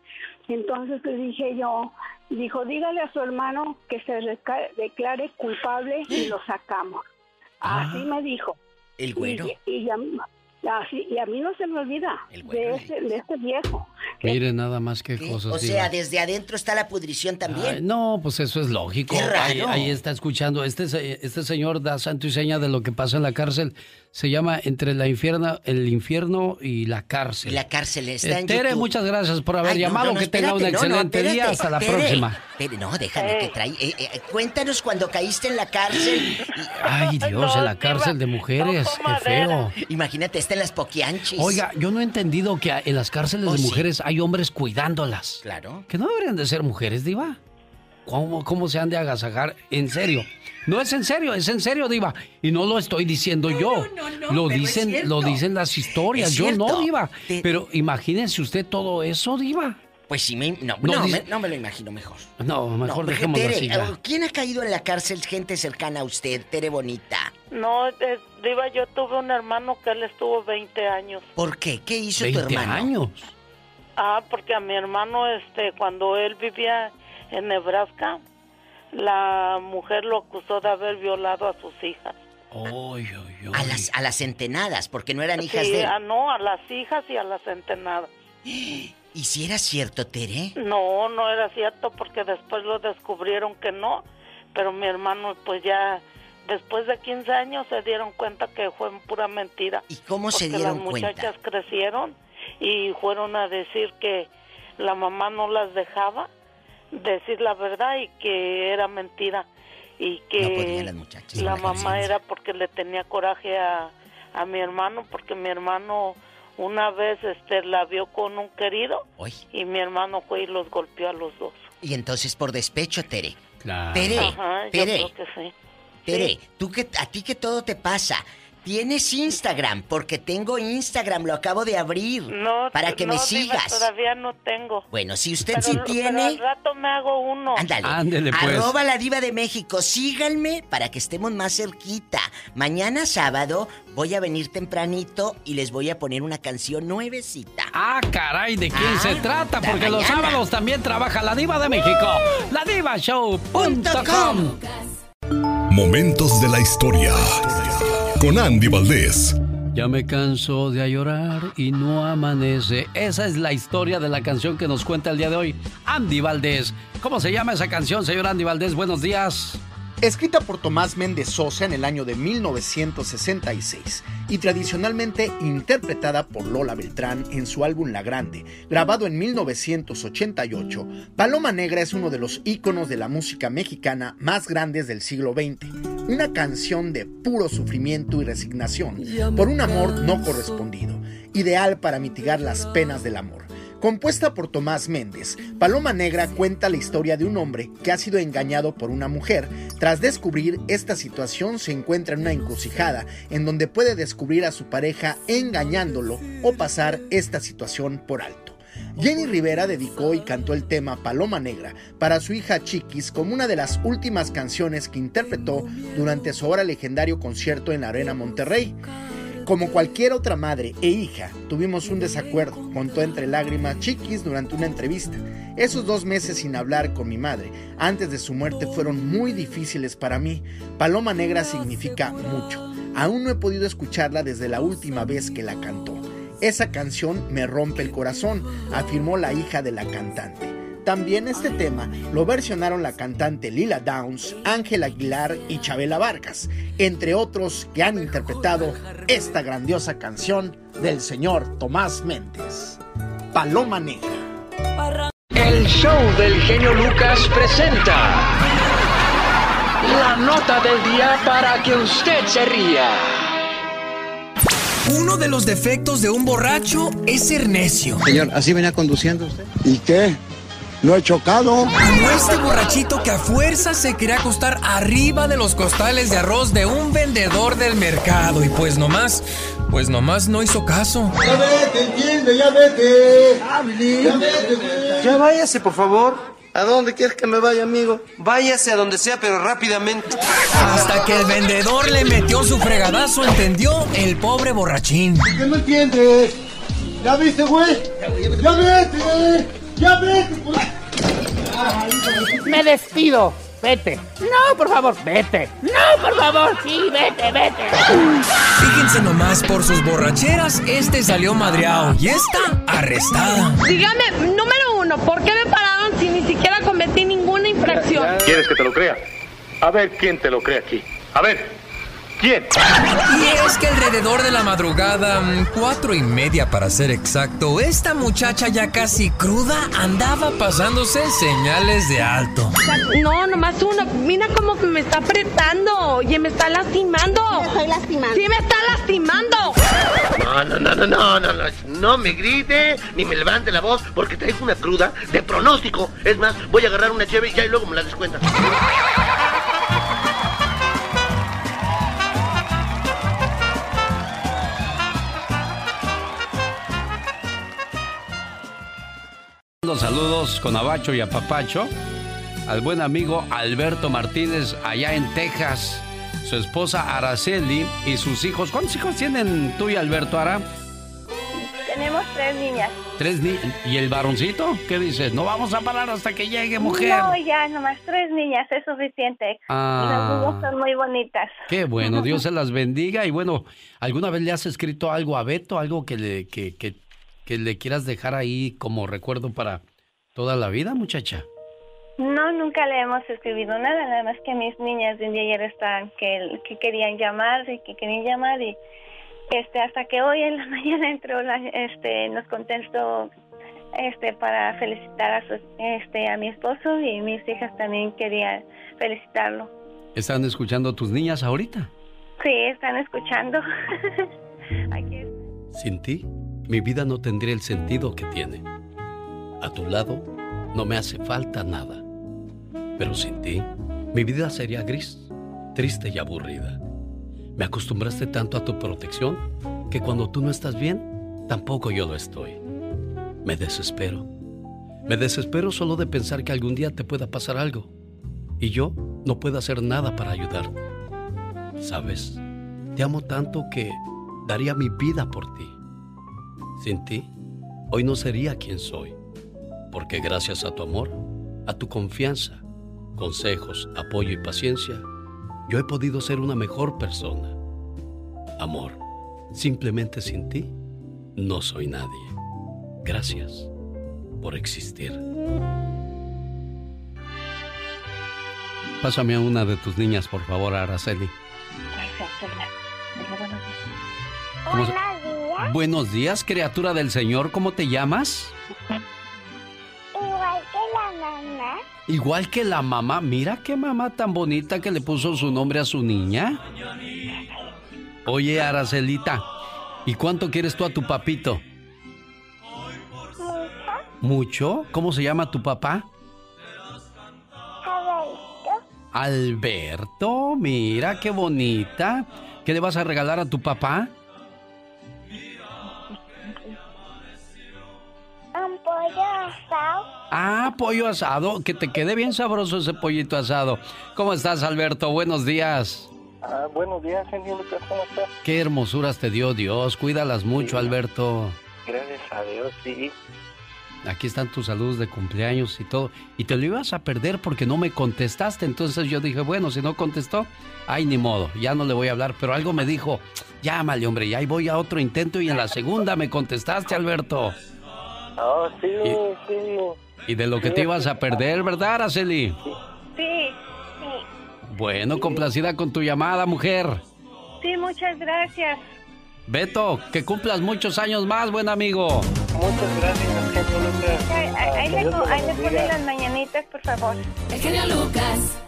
Entonces le dije yo, dijo, dígale a su hermano que se declare culpable y lo sacamos. Ah. Así me dijo. El güero. Y, y a mí no se me olvida de, este, de este viejo. Mire nada más que cosas. O sea, desde adentro está la pudrición también. no, pues eso es lógico. Ahí, está escuchando. Este, este señor da santo y seña de lo que pasa en la cárcel. Se llama Entre la infierna, el infierno y la cárcel. Y la cárcel está en Tere, muchas gracias por haber llamado. que tenga un excelente día. Hasta la próxima. no, déjame que trae. Eh, eh, cuéntanos cuando caíste en la cárcel. Ay, Dios, en la cárcel de mujeres. Qué feo. Imagínate, está en las poquianchis. Oiga, yo no he entendido que en las cárceles de oh, mujeres hay hombres cuidándolas. Claro. Que no deberían de ser mujeres, Diva. ¿Cómo, ¿Cómo se han de agasajar? En serio. No es en serio, es en serio, Diva. Y no lo estoy diciendo yo. No, no, lo dicen, lo dicen las historias. Yo no, Diva. Pero imagínense usted todo eso, Diva. Pues sí, me, no, no, me, lo imagino mejor. No, mejor dejémoslo así. ¿Quién ha caído en la cárcel, gente cercana a usted, Tere Bonita? No, Diva, yo tuve un hermano que él estuvo 20 años. ¿Por qué? ¿Qué hizo tu hermano? años? Ah, porque a mi hermano, este, cuando él vivía en Nebraska, la mujer lo acusó de haber violado a sus hijas. A las a las centenadas, porque no eran hijas de él. no, a las hijas y a las centenadas. ¿Y si era cierto, Tere? No, no era cierto porque después lo descubrieron que no, pero mi hermano pues ya después de 15 años se dieron cuenta que fue pura mentira. ¿Y cómo se dieron cuenta? Las muchachas crecieron y fueron a decir que la mamá no las dejaba decir la verdad y que era mentira y que la mamá era porque le tenía coraje a, a mi hermano porque mi hermano una vez este la vio con un querido y mi hermano fue y los golpeó a los dos. Y entonces por despecho, Tere. Claro. Tere, Ajá, Tere. Yo creo que sí. Tere, tú que a ti que todo te pasa. ¿Tienes Instagram? Porque tengo Instagram, lo acabo de abrir. No, para que me sigas. todavía no tengo. Bueno, si usted sí tiene. al rato me hago uno. Ándale. Ándale, pues. Arroba la diva de México. Síganme para que estemos más cerquita. Mañana sábado voy a venir tempranito y les voy a poner una canción nuevecita. Ah, caray, ¿de quién se ah, trata? Porque los sábados también trabaja la diva de México. La Show.com Momentos de la historia con Andy Valdés. Ya me canso de llorar y no amanece. Esa es la historia de la canción que nos cuenta el día de hoy Andy Valdés. ¿Cómo se llama esa canción, señor Andy Valdés? Buenos días. Escrita por Tomás Méndez Sosa en el año de 1966 y tradicionalmente interpretada por Lola Beltrán en su álbum La Grande, grabado en 1988, Paloma Negra es uno de los íconos de la música mexicana más grandes del siglo XX. Una canción de puro sufrimiento y resignación por un amor no correspondido, ideal para mitigar las penas del amor. Compuesta por Tomás Méndez, Paloma Negra cuenta la historia de un hombre que ha sido engañado por una mujer. Tras descubrir esta situación se encuentra en una encrucijada en donde puede descubrir a su pareja engañándolo o pasar esta situación por alto. Jenny Rivera dedicó y cantó el tema Paloma Negra para su hija Chiquis como una de las últimas canciones que interpretó durante su ahora legendario concierto en la Arena Monterrey. Como cualquier otra madre e hija, tuvimos un desacuerdo, contó entre lágrimas Chiquis durante una entrevista. Esos dos meses sin hablar con mi madre antes de su muerte fueron muy difíciles para mí. Paloma Negra significa mucho. Aún no he podido escucharla desde la última vez que la cantó. Esa canción me rompe el corazón, afirmó la hija de la cantante. También este tema lo versionaron la cantante Lila Downs, Ángel Aguilar y Chabela Vargas, entre otros que han interpretado esta grandiosa canción del señor Tomás Méndez. Paloma Negra. El show del genio Lucas presenta la nota del día para que usted se ría. Uno de los defectos de un borracho es ser necio. Señor, ¿así venía conduciendo usted? ¿Y qué? No he chocado. Como este borrachito que a fuerza se quería acostar arriba de los costales de arroz de un vendedor del mercado. Y pues nomás, pues nomás no hizo caso. Ya vete, entiende, ya vete. Ya vete, güey. Ya váyase, por favor. ¿A dónde quieres que me vaya, amigo? Váyase a donde sea, pero rápidamente. Hasta que el vendedor le metió su fregadazo, entendió el pobre borrachín. ¿Qué no entiendes? ¿Ya viste, güey? ¡Ya vete! ¡Ya vete! Me despido. Vete. No, por favor, vete. No, por favor, sí, vete, vete. Fíjense nomás, por sus borracheras, este salió madreado y esta arrestada. Dígame, número uno, ¿por qué me pararon si ni siquiera cometí ninguna infracción? ¿Quieres que te lo crea? A ver quién te lo cree aquí. A ver. ¿Quién? Y es que alrededor de la madrugada, mm, cuatro y media para ser exacto, esta muchacha ya casi cruda andaba pasándose señales de alto. No, nomás uno. Mira cómo me está apretando. Oye, me está lastimando. Me estoy lastimando. Sí, me está lastimando. No, no, no, no, no, no, no. No me grite ni me levante la voz porque traigo una cruda de pronóstico. Es más, voy a agarrar una cheve y ya y luego me la descuentas. Saludos con Abacho y a Papacho, al buen amigo Alberto Martínez allá en Texas, su esposa Araceli y sus hijos. ¿Cuántos hijos tienen tú y Alberto Ara? Tenemos tres niñas. ¿Tres niñas? ¿Y el varoncito? ¿Qué dices? No vamos a parar hasta que llegue mujer. No, ya, nomás tres niñas, es suficiente. Ah. Las niñas son muy bonitas. Qué bueno, Dios se las bendiga. Y bueno, ¿alguna vez le has escrito algo a Beto? Algo que le, que, que, que le quieras dejar ahí como recuerdo para toda la vida, muchacha. No, nunca le hemos escrito nada, nada más que mis niñas de ayer estaban que, que querían llamar y que querían llamar y este hasta que hoy en la mañana entró la, este nos contestó este para felicitar a su, este a mi esposo y mis hijas también querían felicitarlo. ¿Están escuchando tus niñas ahorita? Sí, están escuchando. Aquí. Sin ti, mi vida no tendría el sentido que tiene. A tu lado no me hace falta nada. Pero sin ti, mi vida sería gris, triste y aburrida. Me acostumbraste tanto a tu protección que cuando tú no estás bien, tampoco yo lo estoy. Me desespero. Me desespero solo de pensar que algún día te pueda pasar algo y yo no puedo hacer nada para ayudarte. Sabes, te amo tanto que daría mi vida por ti. Sin ti, hoy no sería quien soy porque gracias a tu amor, a tu confianza, consejos, apoyo y paciencia, yo he podido ser una mejor persona. Amor, simplemente sin ti, no soy nadie. Gracias por existir. Pásame a una de tus niñas, por favor, Araceli. Buenos días. Buenos días, criatura del Señor. ¿Cómo te llamas? Igual que la mamá. Igual que la mamá. Mira qué mamá tan bonita que le puso su nombre a su niña. Oye, Aracelita, ¿y cuánto quieres tú a tu papito? ¿Mucho? ¿Cómo se llama tu papá? Alberto. Alberto, mira qué bonita. ¿Qué le vas a regalar a tu papá? Ah, pollo asado, que te quede bien sabroso ese pollito asado. ¿Cómo estás, Alberto? Buenos días. Ah, buenos días, genio Lucas, ¿cómo estás? Qué hermosuras te dio Dios. Cuídalas mucho, Alberto. Gracias a Dios, sí. Aquí están tus saludos de cumpleaños y todo. Y te lo ibas a perder porque no me contestaste. Entonces yo dije, bueno, si no contestó, ay, ni modo, ya no le voy a hablar. Pero algo me dijo, llámale, hombre, y ahí voy a otro intento y en la segunda me contestaste, Alberto. Oh, sí, sí. Y de lo que te ibas a perder, ¿verdad, Araceli? Sí, sí. Bueno, complacida con tu llamada, mujer. Sí, muchas gracias. Beto, que cumplas muchos años más, buen amigo. Muchas gracias, Ahí, ahí, le, ahí le ponen las mañanitas, por favor. El genio Lucas.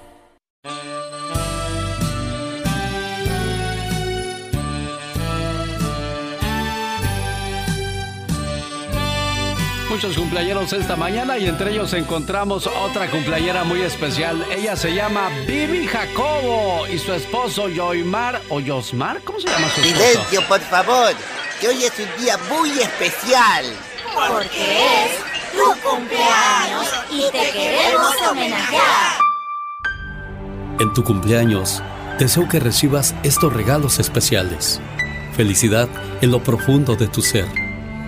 Muchos cumpleaños esta mañana y entre ellos encontramos otra cumpleañera muy especial. Ella se llama Vivi Jacobo y su esposo Yoimar o Yosmar, ¿cómo se llama su esposo? Silencio, por favor, que hoy es un día muy especial. Porque es tu cumpleaños y te queremos homenajear. En tu cumpleaños, deseo que recibas estos regalos especiales. Felicidad en lo profundo de tu ser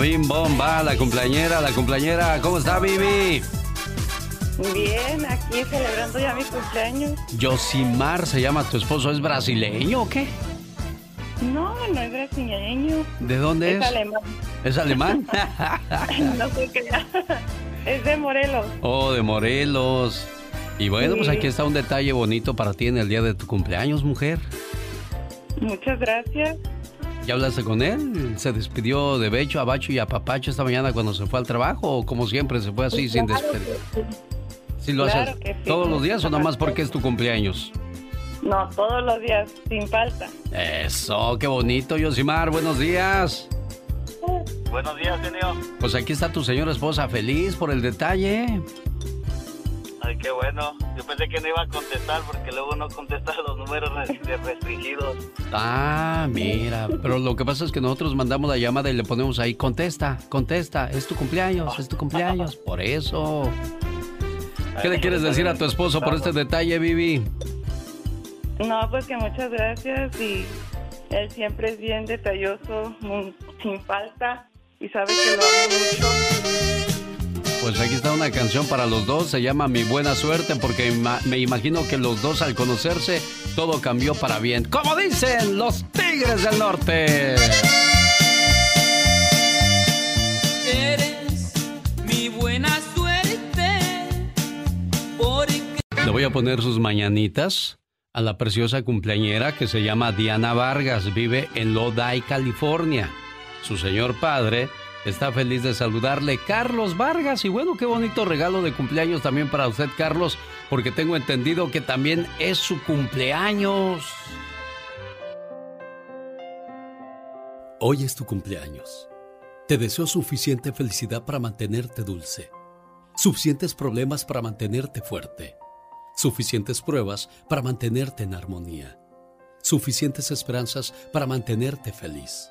Alabim, bomba, la cumpleañera, la cumpleañera. ¿Cómo está, Vivi? Bien, aquí celebrando ya mi cumpleaños. Yosimar se llama tu esposo, ¿es brasileño o qué? No, no es brasileño. ¿De dónde es? Es alemán. ¿Es alemán? no sé qué. Es de Morelos. Oh, de Morelos. Y bueno, pues aquí está un detalle bonito para ti en el día de tu cumpleaños, mujer. Muchas gracias. ¿Ya hablaste con él? ¿Se despidió de Becho, Abacho y a Papacho esta mañana cuando se fue al trabajo? ¿O como siempre se fue así sin despedir? ¿Sí lo haces todos los días o nada más porque es tu cumpleaños? No, todos los días, sin falta. Eso, qué bonito, Yosimar. Buenos días. Buenos días, genio. Pues aquí está tu señora esposa, feliz por el detalle. Ay, qué bueno. Yo pensé que no iba a contestar porque luego no contesta los números restringidos. Ah, mira. Pero lo que pasa es que nosotros mandamos la llamada y le ponemos ahí, contesta, contesta, es tu cumpleaños, es tu cumpleaños. Por eso. ¿Qué le quieres decir a tu esposo por este detalle, Vivi? No, pues que muchas gracias y él siempre es bien detalloso, sin falta y sabe que lo amo mucho. Pues aquí está una canción para los dos, se llama Mi Buena Suerte, porque me imagino que los dos al conocerse todo cambió para bien. Como dicen los Tigres del Norte. Eres mi buena suerte. Le voy a poner sus mañanitas a la preciosa cumpleañera que se llama Diana Vargas, vive en Lodi, California. Su señor padre Está feliz de saludarle Carlos Vargas. Y bueno, qué bonito regalo de cumpleaños también para usted Carlos, porque tengo entendido que también es su cumpleaños. Hoy es tu cumpleaños. Te deseo suficiente felicidad para mantenerte dulce, suficientes problemas para mantenerte fuerte, suficientes pruebas para mantenerte en armonía, suficientes esperanzas para mantenerte feliz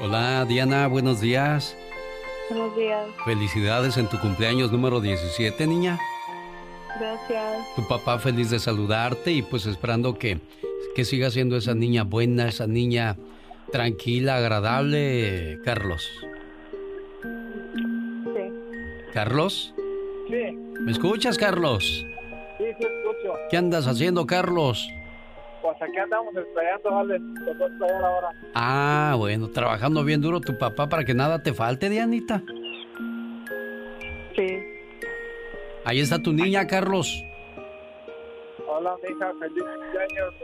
Hola Diana, buenos días. Buenos días. Felicidades en tu cumpleaños número 17, niña. Gracias. Tu papá feliz de saludarte y pues esperando que, que siga siendo esa niña buena, esa niña tranquila, agradable, Carlos. Sí. ¿Carlos? Sí. ¿Me escuchas, Carlos? Sí, sí, escucho. ¿Qué andas haciendo, Carlos? Pues aquí andamos esperando, vale. Ahora. Ah, bueno, trabajando bien duro tu papá para que nada te falte, Dianita. Sí. Ahí está tu niña, Carlos. Hola, mija, feliz cumpleaños.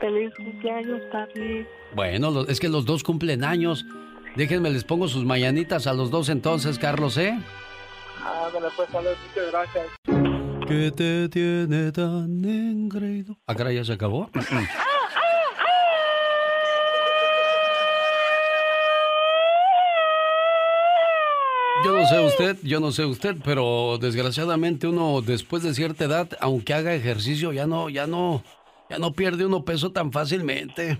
Feliz cumpleaños, papi. Bueno, lo- es que los dos cumplen años. Déjenme, les pongo sus mañanitas a los dos entonces, Carlos, ¿eh? Ándale, pues, vale, muchas gracias. ¿Qué te tiene tan engreído? ¿Ah, caray, ya se acabó? Yo no sé usted, yo no sé usted, pero desgraciadamente uno después de cierta edad, aunque haga ejercicio, ya no, ya no, ya no pierde uno peso tan fácilmente.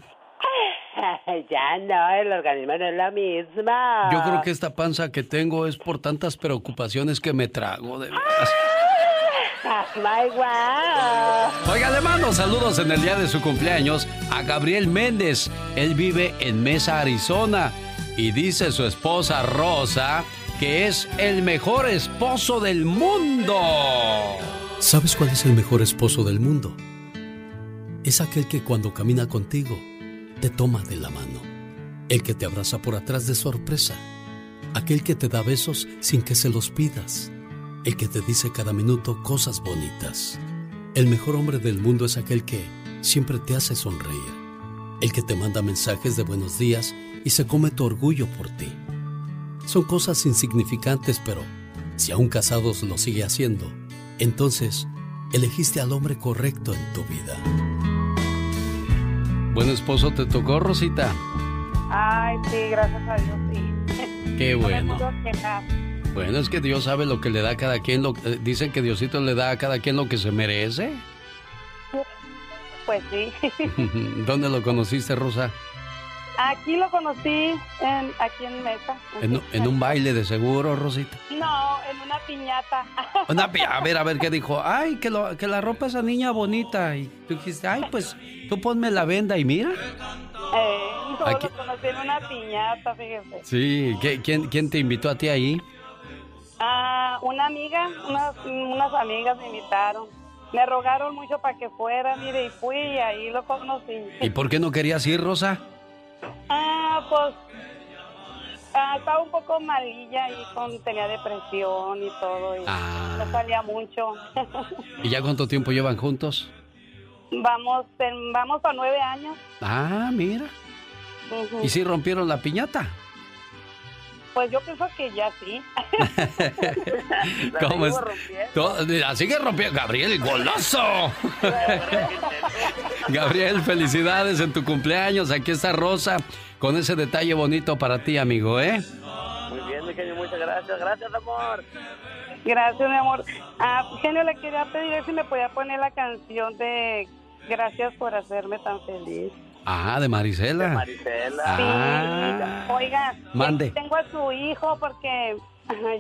ya no, el organismo no es lo mismo. Yo creo que esta panza que tengo es por tantas preocupaciones que me trago, de veras. My wow. Oiga, le mando saludos en el día de su cumpleaños a Gabriel Méndez. Él vive en Mesa, Arizona. Y dice su esposa Rosa que es el mejor esposo del mundo. ¿Sabes cuál es el mejor esposo del mundo? Es aquel que cuando camina contigo te toma de la mano. El que te abraza por atrás de sorpresa. Aquel que te da besos sin que se los pidas. El que te dice cada minuto cosas bonitas. El mejor hombre del mundo es aquel que siempre te hace sonreír. El que te manda mensajes de buenos días y se come tu orgullo por ti. Son cosas insignificantes, pero si aún casados lo sigue haciendo, entonces elegiste al hombre correcto en tu vida. Buen esposo te tocó, Rosita. Ay, sí, gracias a Dios, sí. Qué bueno. Bueno, es que Dios sabe lo que le da a cada quien. Lo, eh, dicen que Diosito le da a cada quien lo que se merece. Pues sí. ¿Dónde lo conociste, Rosa? Aquí lo conocí, en, aquí en Mesa. En, en un baile de seguro, Rosita. No, en una piñata. Una pi- a ver, a ver qué dijo. Ay, que, lo- que la ropa esa niña bonita. Y tú dijiste, ay, pues tú ponme la venda y mira. Eh, Aquí- lo conocí en una piñata, fíjese. Sí, ¿qué- quién, ¿quién te invitó a ti ahí? Ah, una amiga, unas, unas amigas me invitaron. Me rogaron mucho para que fuera, mire, y fui y ahí lo conocí. ¿Y por qué no querías ir, Rosa? Ah, pues ah, estaba un poco malilla y con, tenía depresión y todo. Y Ah. no salía mucho. ¿Y ya cuánto tiempo llevan juntos? vamos, en- vamos a nueve años. Ah, mira. ¿Y si rompieron la piñata? Pues yo pienso que ya sí. ¿Cómo es? rompiendo. La sigue rompiendo. Gabriel, goloso. Gabriel, felicidades en tu cumpleaños. Aquí está Rosa con ese detalle bonito para ti, amigo, ¿eh? Muy bien, mi genio, muchas gracias. Gracias, amor. Gracias, mi amor. Ah, genio, le quería pedir si me podía poner la canción de Gracias por hacerme tan feliz. Ah, de Marisela. Marisela. Ah. Sí. Oiga, Mande. eh, tengo a su hijo porque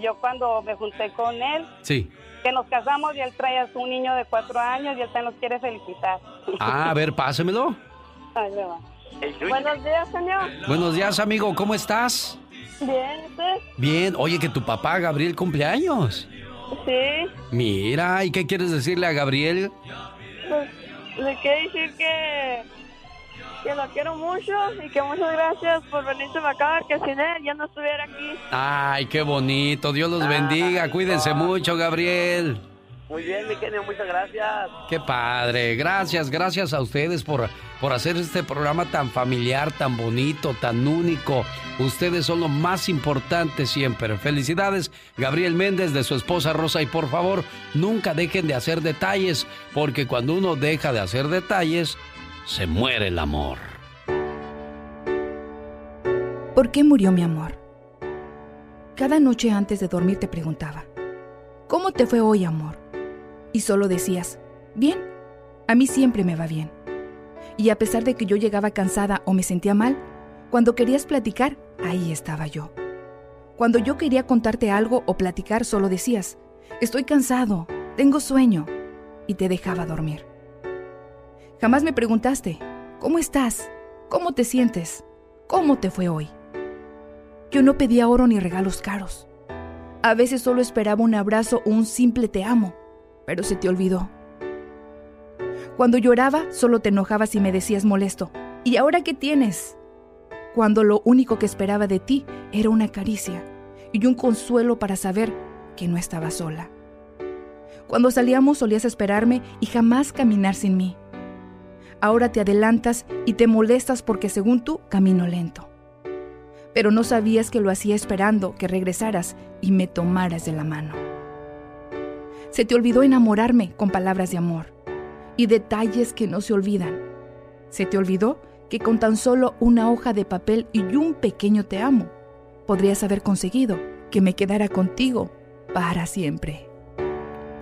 yo cuando me junté con él, Sí. que nos casamos y él trae a su niño de cuatro años y él también nos quiere felicitar. Ah, a ver, pásemelo. Ahí le va. Buenos días, señor. Buenos días, amigo. ¿Cómo estás? Bien, ¿usted? Bien. Oye, que tu papá, Gabriel, cumpleaños. Sí. Mira, ¿y qué quieres decirle a Gabriel? Pues, le quiero decir que, que lo quiero mucho y que muchas gracias por venirse acá, que sin él ya no estuviera aquí. Ay, qué bonito. Dios los bendiga. Cuídense mucho, Gabriel. Muy bien, mi genio, muchas gracias. Qué padre. Gracias, gracias a ustedes por, por hacer este programa tan familiar, tan bonito, tan único. Ustedes son lo más importante siempre. Felicidades, Gabriel Méndez, de su esposa Rosa. Y por favor, nunca dejen de hacer detalles, porque cuando uno deja de hacer detalles, se muere el amor. ¿Por qué murió mi amor? Cada noche antes de dormir te preguntaba, ¿cómo te fue hoy, amor? Y solo decías, bien, a mí siempre me va bien. Y a pesar de que yo llegaba cansada o me sentía mal, cuando querías platicar, ahí estaba yo. Cuando yo quería contarte algo o platicar, solo decías, estoy cansado, tengo sueño, y te dejaba dormir. Jamás me preguntaste, ¿cómo estás? ¿Cómo te sientes? ¿Cómo te fue hoy? Yo no pedía oro ni regalos caros. A veces solo esperaba un abrazo o un simple te amo, pero se te olvidó. Cuando lloraba, solo te enojabas y me decías molesto. ¿Y ahora qué tienes? Cuando lo único que esperaba de ti era una caricia y un consuelo para saber que no estaba sola. Cuando salíamos solías esperarme y jamás caminar sin mí. Ahora te adelantas y te molestas porque según tú camino lento. Pero no sabías que lo hacía esperando que regresaras y me tomaras de la mano. Se te olvidó enamorarme con palabras de amor y detalles que no se olvidan. Se te olvidó que con tan solo una hoja de papel y un pequeño te amo, podrías haber conseguido que me quedara contigo para siempre.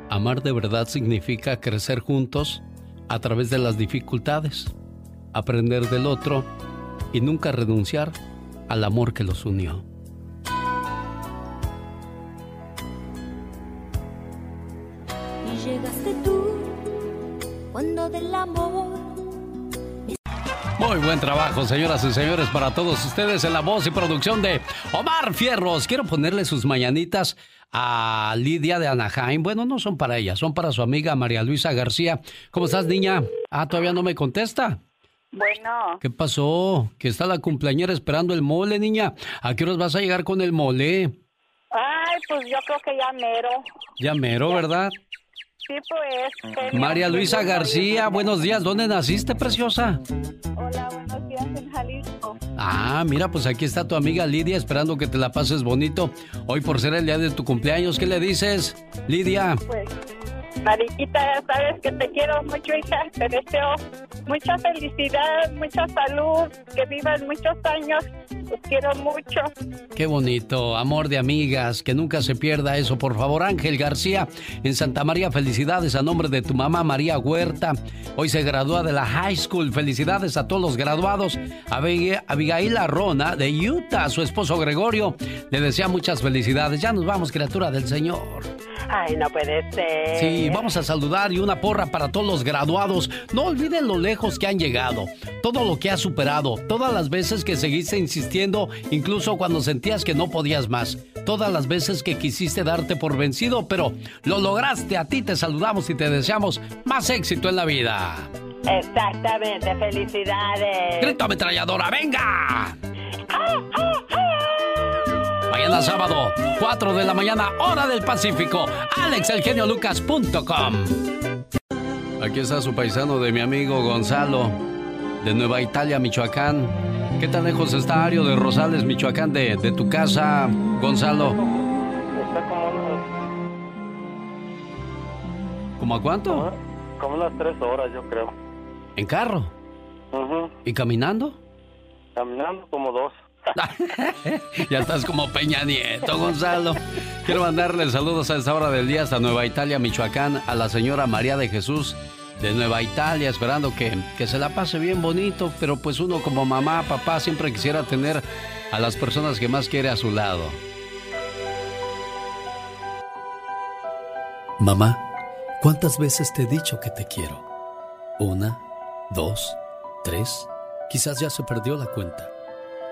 Amar de verdad significa crecer juntos a través de las dificultades, aprender del otro y nunca renunciar al amor que los unió. Y llegaste tú cuando del amor Muy buen trabajo, señoras y señores, para todos ustedes en la voz y producción de Omar Fierros. Quiero ponerle sus mañanitas a Lidia de Anaheim. Bueno, no son para ella, son para su amiga María Luisa García. ¿Cómo estás, niña? Ah, todavía no me contesta. Bueno, ¿Qué pasó? Que está la cumpleañera esperando el mole, niña. ¿A qué horas vas a llegar con el mole? ay, pues yo creo que ya mero. Ya mero, ¿verdad? Sí, pues. María Luisa García, buenos días. ¿Dónde naciste, preciosa? Hola, buenos días en Jalisco. Ah, mira, pues aquí está tu amiga Lidia esperando que te la pases bonito. Hoy por ser el día de tu cumpleaños, ¿qué le dices, Lidia? Pues, Mariquita, ya sabes que te quiero mucho, hija. Te deseo mucha felicidad, mucha salud, que vivas muchos años. Te quiero mucho. Qué bonito, amor de amigas, que nunca se pierda eso, por favor. Ángel García, en Santa María, felicidades a nombre de tu mamá María Huerta. Hoy se gradúa de la high school. Felicidades a todos los graduados. Abig- Abigail Arrona de Utah, su esposo Gregorio, le desea muchas felicidades. Ya nos vamos, criatura del Señor. Ay, no puede ser. Sí, vamos a saludar y una porra para todos los graduados. No olviden lo lejos que han llegado, todo lo que has superado, todas las veces que seguiste insistiendo, incluso cuando sentías que no podías más, todas las veces que quisiste darte por vencido, pero lo lograste. A ti te saludamos y te deseamos más éxito en la vida. Exactamente, felicidades. ¡Grito ametralladora, venga! Mañana sábado, 4 de la mañana, hora del Pacífico. AlexElgenioLucas.com. Aquí está su paisano de mi amigo Gonzalo, de Nueva Italia, Michoacán. ¿Qué tan lejos está Ario de Rosales, Michoacán, de, de tu casa, Gonzalo? Está como unos, ¿Cómo a cuánto? como unas tres horas, yo creo. ¿En carro? Ujú. ¿Y caminando? Caminando como dos. ya estás como Peña Nieto, Gonzalo. Quiero mandarle saludos a esta hora del día hasta Nueva Italia, Michoacán, a la señora María de Jesús de Nueva Italia, esperando que, que se la pase bien bonito, pero pues uno como mamá, papá, siempre quisiera tener a las personas que más quiere a su lado. Mamá, ¿cuántas veces te he dicho que te quiero? Una, dos, tres, quizás ya se perdió la cuenta.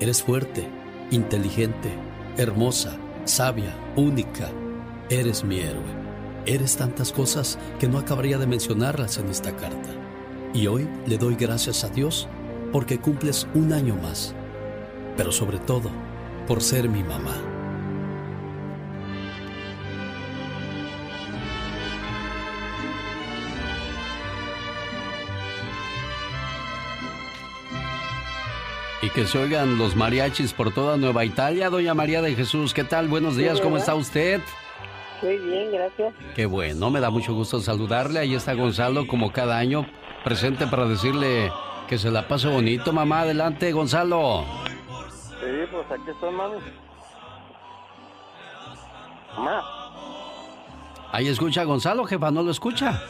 Eres fuerte, inteligente, hermosa, sabia, única. Eres mi héroe. Eres tantas cosas que no acabaría de mencionarlas en esta carta. Y hoy le doy gracias a Dios porque cumples un año más. pero sobre todo por ser mi mamá. Y que se oigan los mariachis por toda Nueva Italia. Doña María de Jesús, ¿qué tal? Buenos días, ¿cómo está usted? Muy bien, gracias. Qué bueno, me da mucho gusto saludarle. Ahí está Gonzalo, como cada año, presente para decirle que se la pase bonito, mamá. Adelante, Gonzalo. Sí, pues aquí estoy, mami. Mamá. Ahí escucha a Gonzalo, jefa, ¿no lo escucha?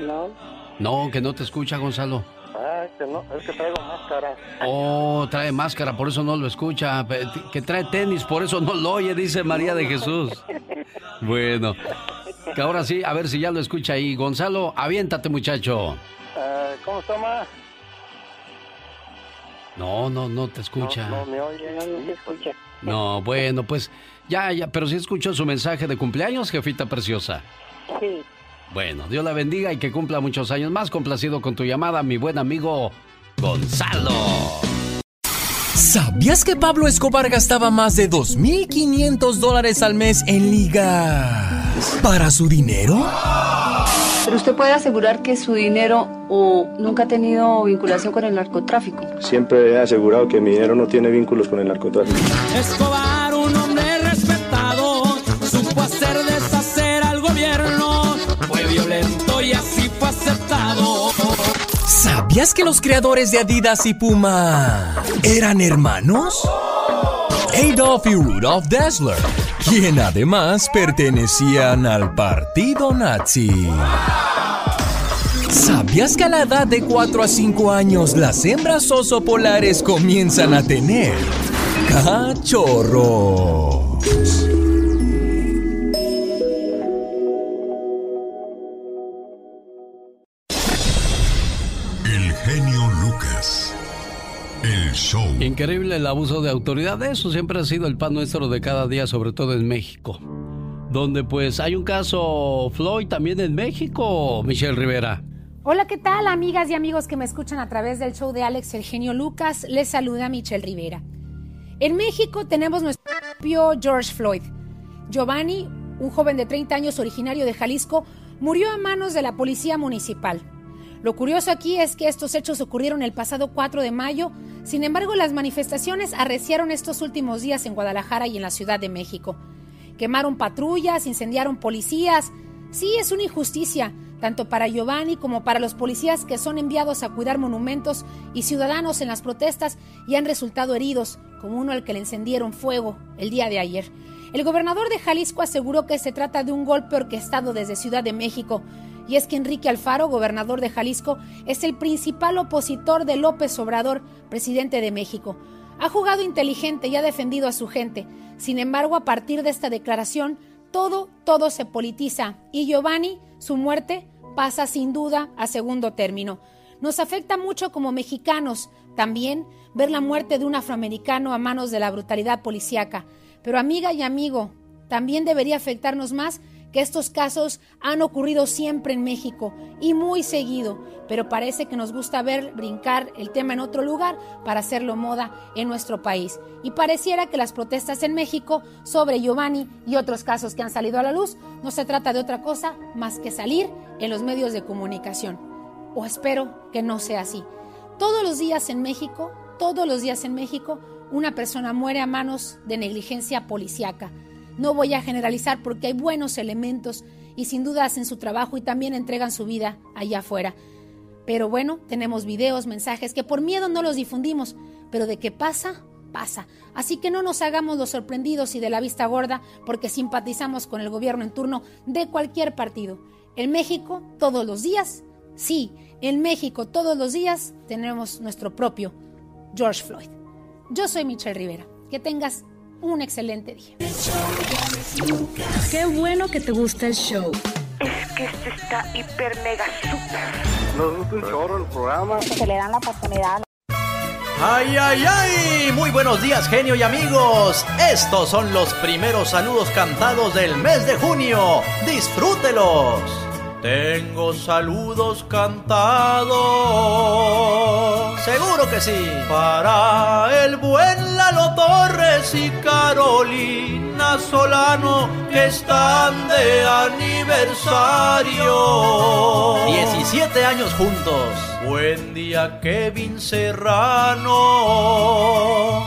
No. No, que no te escucha, Gonzalo. Ah, es que no, es que traigo máscara. Oh, trae máscara, por eso no lo escucha. Que trae tenis, por eso no lo oye, dice María de Jesús. Bueno, que ahora sí, a ver si ya lo escucha ahí. Gonzalo, aviéntate, muchacho. Ah, ¿Cómo está? No, no, no te escucha. No, me oye. No, no se escucha. No, bueno, pues ya, ya, pero sí escuchó su mensaje de cumpleaños, jefita preciosa. Sí. Bueno, Dios la bendiga y que cumpla muchos años más. Complacido con tu llamada, mi buen amigo Gonzalo. ¿Sabías que Pablo Escobar gastaba más de 2.500 dólares al mes en ligas para su dinero? Pero usted puede asegurar que su dinero o nunca ha tenido vinculación con el narcotráfico. Siempre he asegurado que mi dinero no tiene vínculos con el narcotráfico. Escobar, ¿Sabías que los creadores de Adidas y Puma eran hermanos? Adolf y Rudolf Dassler, quien además pertenecían al partido nazi. ¿Sabías que a la edad de 4 a 5 años las hembras oso polares comienzan a tener cachorros? Show. Increíble el abuso de autoridad. Eso siempre ha sido el pan nuestro de cada día, sobre todo en México. Donde pues hay un caso Floyd también en México, Michelle Rivera. Hola, ¿qué tal amigas y amigos que me escuchan a través del show de Alex El Genio Lucas? Les saluda Michelle Rivera. En México tenemos nuestro propio George Floyd. Giovanni, un joven de 30 años originario de Jalisco, murió a manos de la policía municipal. Lo curioso aquí es que estos hechos ocurrieron el pasado 4 de mayo, sin embargo las manifestaciones arreciaron estos últimos días en Guadalajara y en la Ciudad de México. Quemaron patrullas, incendiaron policías. Sí, es una injusticia, tanto para Giovanni como para los policías que son enviados a cuidar monumentos y ciudadanos en las protestas y han resultado heridos, como uno al que le encendieron fuego el día de ayer. El gobernador de Jalisco aseguró que se trata de un golpe orquestado desde Ciudad de México. Y es que Enrique Alfaro, gobernador de Jalisco, es el principal opositor de López Obrador, presidente de México. Ha jugado inteligente y ha defendido a su gente. Sin embargo, a partir de esta declaración, todo, todo se politiza y Giovanni, su muerte, pasa sin duda a segundo término. Nos afecta mucho como mexicanos también ver la muerte de un afroamericano a manos de la brutalidad policíaca. Pero amiga y amigo, también debería afectarnos más que estos casos han ocurrido siempre en México y muy seguido, pero parece que nos gusta ver brincar el tema en otro lugar para hacerlo moda en nuestro país. Y pareciera que las protestas en México sobre Giovanni y otros casos que han salido a la luz no se trata de otra cosa más que salir en los medios de comunicación. O espero que no sea así. Todos los días en México, todos los días en México, una persona muere a manos de negligencia policíaca. No voy a generalizar porque hay buenos elementos y sin duda hacen su trabajo y también entregan su vida allá afuera. Pero bueno, tenemos videos, mensajes que por miedo no los difundimos, pero de qué pasa, pasa. Así que no nos hagamos los sorprendidos y de la vista gorda porque simpatizamos con el gobierno en turno de cualquier partido. En México, todos los días, sí, en México todos los días tenemos nuestro propio George Floyd. Yo soy Michelle Rivera. Que tengas un excelente día. Qué bueno que te gusta el show. Es que este está hiper mega super. Nos gusta un chorro el programa. Se le dan la oportunidad. ¡Ay, ay, ay! Muy buenos días, genio y amigos. Estos son los primeros saludos cantados del mes de junio. ¡Disfrútelos! Tengo saludos cantados. Seguro que sí. Para el buen Lalo Torres y Carolina Solano que están de aniversario. 17 años juntos. Buen día, Kevin Serrano.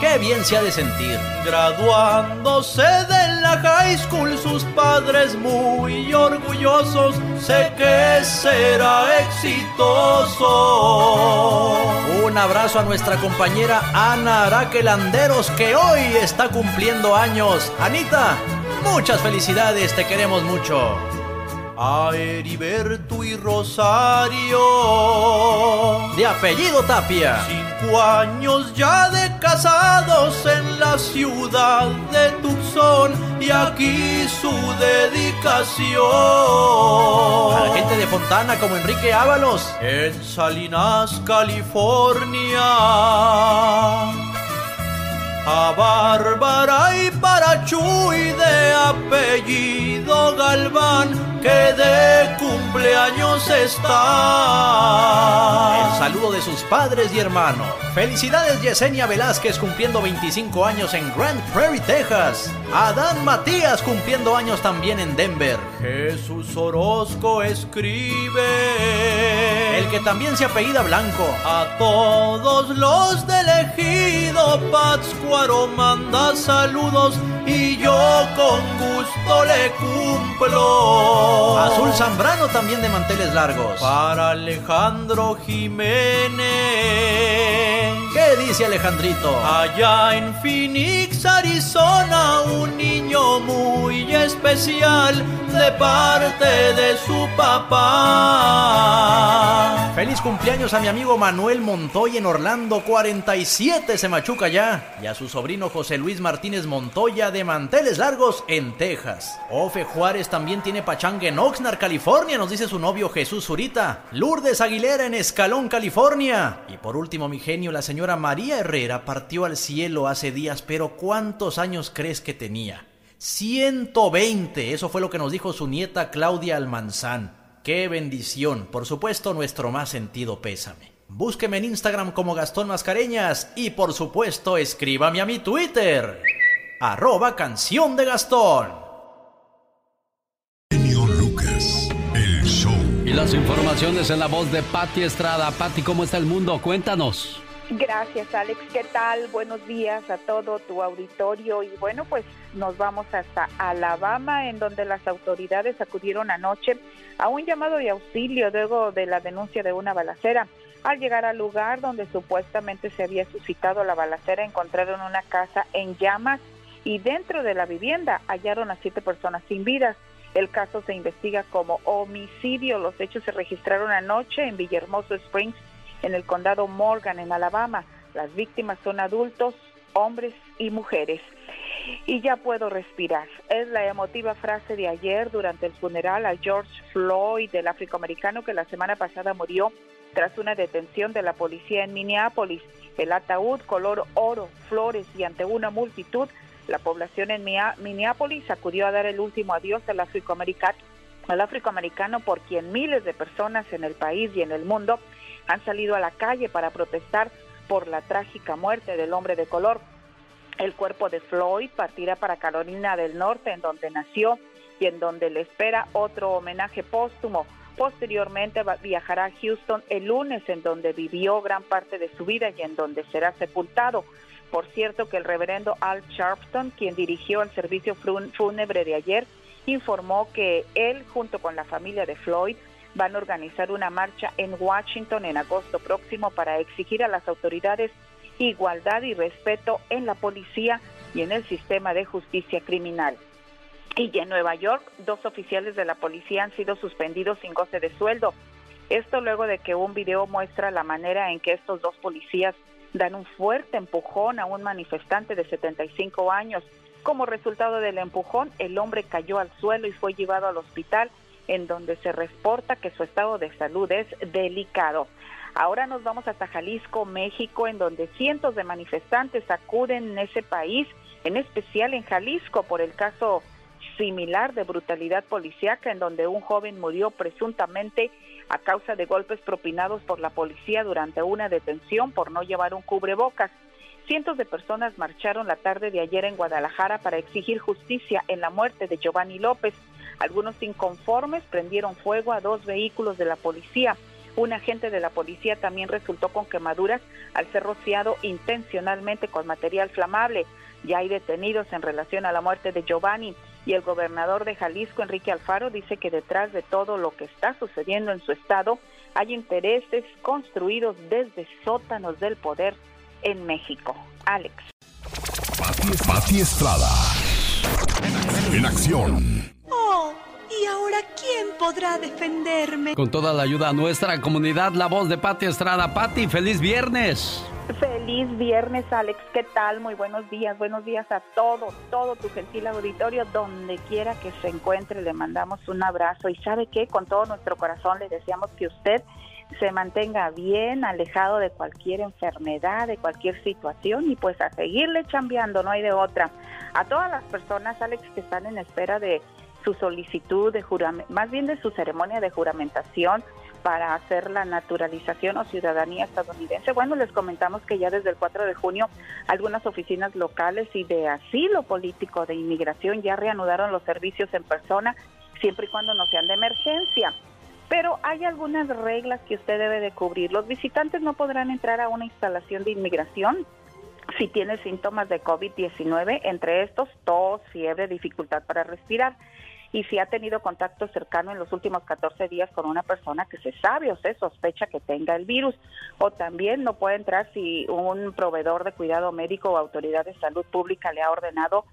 Qué bien se ha de sentir. Graduándose de la high school, sus padres muy orgullosos. Sé que será exitoso. Un abrazo a nuestra compañera Ana Que hoy está cumpliendo años. Anita, muchas felicidades, te queremos mucho. A Heriberto y Rosario, de apellido Tapia. Cinco años ya de casados en la ciudad de Tucson y aquí su dedicación. A la gente de Fontana como Enrique Ábalos. En Salinas, California a Bárbara y para Chuy de apellido Galván que de cumpleaños está. El saludo de sus padres y hermanos. Felicidades Yesenia Velázquez cumpliendo 25 años en Grand Prairie, Texas. Adán Matías cumpliendo años también en Denver. Jesús Orozco escribe. El que también se apellida Blanco. A todos los del ejido Pátzcuaro manda saludos y yo con gusto le cumplo. Azul Zambrano también de manteles largos. Para Alejandro Jiménez. ¿Qué dice Alejandrito? Allá en Phoenix, Arizona, un niño muy especial de parte de su papá. Feliz cumpleaños a mi amigo Manuel Montoya en Orlando, 47 se machuca ya. Y a su sobrino José Luis Martínez Montoya de Manteles Largos en Texas. Ofe Juárez también tiene pachanga en Oxnard, California, nos dice su novio Jesús Zurita. Lourdes Aguilera en Escalón, California. Y por último, mi genio, la señora María Herrera partió al cielo hace días, pero ¿cuántos años crees que tenía? 120, eso fue lo que nos dijo su nieta Claudia Almanzán. ¡Qué bendición! Por supuesto, nuestro más sentido pésame. Búsqueme en Instagram como Gastón Mascareñas y por supuesto escríbame a mi Twitter. Arroba canción de Gastón. Lucas, el show. Y las informaciones en la voz de Patti Estrada. Patti, ¿cómo está el mundo? Cuéntanos. Gracias, Alex. ¿Qué tal? Buenos días a todo tu auditorio. Y bueno, pues nos vamos hasta Alabama, en donde las autoridades acudieron anoche a un llamado de auxilio luego de la denuncia de una balacera. Al llegar al lugar donde supuestamente se había suscitado la balacera, encontraron una casa en llamas y dentro de la vivienda hallaron a siete personas sin vidas. El caso se investiga como homicidio. Los hechos se registraron anoche en Villahermoso Springs, en el condado Morgan, en Alabama. Las víctimas son adultos, hombres y mujeres. Y ya puedo respirar. Es la emotiva frase de ayer durante el funeral a George Floyd, del afroamericano que la semana pasada murió tras una detención de la policía en Minneapolis. El ataúd color oro, flores y ante una multitud, la población en Minneapolis acudió a dar el último adiós al afroamericano, al afroamericano por quien miles de personas en el país y en el mundo han salido a la calle para protestar por la trágica muerte del hombre de color. El cuerpo de Floyd partirá para Carolina del Norte, en donde nació y en donde le espera otro homenaje póstumo. Posteriormente viajará a Houston el lunes, en donde vivió gran parte de su vida y en donde será sepultado. Por cierto que el reverendo Al Sharpton, quien dirigió el servicio fúnebre de ayer, informó que él, junto con la familia de Floyd, van a organizar una marcha en Washington en agosto próximo para exigir a las autoridades igualdad y respeto en la policía y en el sistema de justicia criminal. Y en Nueva York, dos oficiales de la policía han sido suspendidos sin goce de sueldo. Esto luego de que un video muestra la manera en que estos dos policías dan un fuerte empujón a un manifestante de 75 años. Como resultado del empujón, el hombre cayó al suelo y fue llevado al hospital, en donde se reporta que su estado de salud es delicado. Ahora nos vamos hasta Jalisco, México, en donde cientos de manifestantes acuden en ese país, en especial en Jalisco, por el caso similar de brutalidad policíaca, en donde un joven murió presuntamente a causa de golpes propinados por la policía durante una detención por no llevar un cubrebocas. Cientos de personas marcharon la tarde de ayer en Guadalajara para exigir justicia en la muerte de Giovanni López. Algunos inconformes prendieron fuego a dos vehículos de la policía. Un agente de la policía también resultó con quemaduras al ser rociado intencionalmente con material flamable. Ya hay detenidos en relación a la muerte de Giovanni y el gobernador de Jalisco, Enrique Alfaro, dice que detrás de todo lo que está sucediendo en su estado hay intereses construidos desde sótanos del poder en México. Alex. Pati Estrada. En acción. Oh, ¿y ahora quién podrá defenderme? Con toda la ayuda a nuestra comunidad, la voz de Pati Estrada. Pati, feliz viernes. Feliz viernes, Alex. ¿Qué tal? Muy buenos días. Buenos días a todo, todo tu gentil auditorio, donde quiera que se encuentre. Le mandamos un abrazo. Y sabe qué, con todo nuestro corazón le deseamos que usted se mantenga bien, alejado de cualquier enfermedad, de cualquier situación y pues a seguirle chambeando, no hay de otra. A todas las personas, Alex, que están en espera de su solicitud de juramento, más bien de su ceremonia de juramentación para hacer la naturalización o ciudadanía estadounidense. Bueno, les comentamos que ya desde el 4 de junio algunas oficinas locales y de asilo político de inmigración ya reanudaron los servicios en persona, siempre y cuando no sean de emergencia. Pero hay algunas reglas que usted debe de cubrir. Los visitantes no podrán entrar a una instalación de inmigración si tiene síntomas de COVID-19, entre estos tos, fiebre, dificultad para respirar. Y si ha tenido contacto cercano en los últimos 14 días con una persona que se sabe o se sospecha que tenga el virus. O también no puede entrar si un proveedor de cuidado médico o autoridad de salud pública le ha ordenado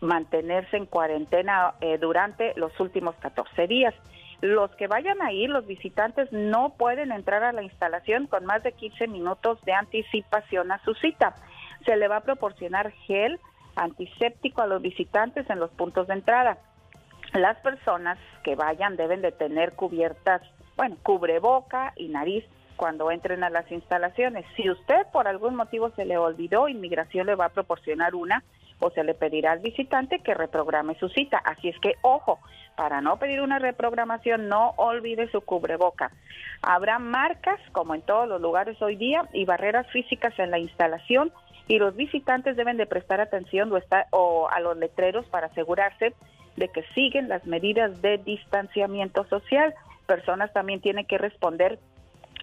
mantenerse en cuarentena eh, durante los últimos 14 días. Los que vayan a ir, los visitantes, no pueden entrar a la instalación con más de 15 minutos de anticipación a su cita. Se le va a proporcionar gel antiséptico a los visitantes en los puntos de entrada. Las personas que vayan deben de tener cubiertas, bueno, cubreboca y nariz cuando entren a las instalaciones. Si usted por algún motivo se le olvidó, inmigración le va a proporcionar una o se le pedirá al visitante que reprograme su cita. Así es que, ojo, para no pedir una reprogramación, no olvide su cubreboca. Habrá marcas, como en todos los lugares hoy día, y barreras físicas en la instalación y los visitantes deben de prestar atención o, a los letreros para asegurarse de que siguen las medidas de distanciamiento social. Personas también tienen que responder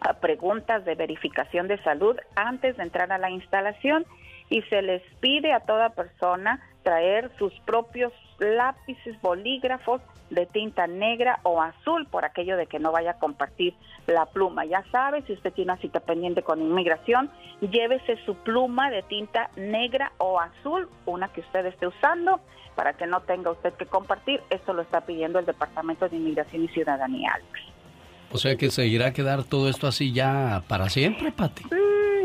a preguntas de verificación de salud antes de entrar a la instalación y se les pide a toda persona traer sus propios lápices, bolígrafos de tinta negra o azul por aquello de que no vaya a compartir la pluma. Ya sabe, si usted tiene una cita pendiente con inmigración, llévese su pluma de tinta negra o azul, una que usted esté usando, para que no tenga usted que compartir. Esto lo está pidiendo el Departamento de Inmigración y Ciudadanía, O sea que se irá a quedar todo esto así ya para siempre, Pati.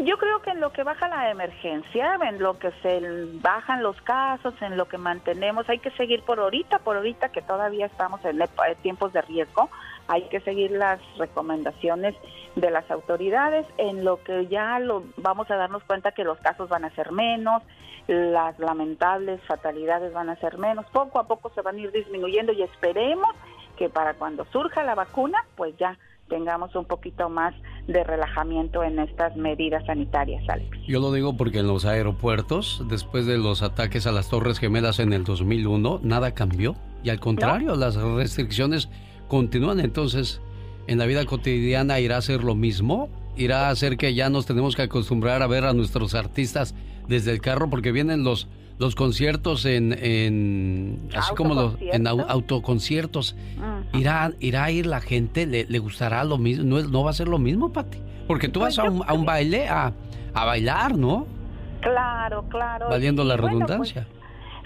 Yo creo que en lo que baja la emergencia, en lo que se bajan los casos, en lo que mantenemos, hay que seguir por ahorita, por ahorita que todavía estamos en tiempos de riesgo, hay que seguir las recomendaciones de las autoridades, en lo que ya lo, vamos a darnos cuenta que los casos van a ser menos, las lamentables fatalidades van a ser menos, poco a poco se van a ir disminuyendo y esperemos que para cuando surja la vacuna, pues ya tengamos un poquito más de relajamiento en estas medidas sanitarias, Alex. Yo lo digo porque en los aeropuertos, después de los ataques a las Torres Gemelas en el 2001, nada cambió. Y al contrario, las restricciones continúan. Entonces, en la vida cotidiana irá a ser lo mismo. Irá a ser que ya nos tenemos que acostumbrar a ver a nuestros artistas desde el carro porque vienen los los conciertos en, en así como los en autoconciertos irá irá a ir la gente le, le gustará lo mismo no, no va a ser lo mismo Pati porque tú pues vas a un, a un, baile a, a bailar no claro claro. Valiendo la pues, redundancia.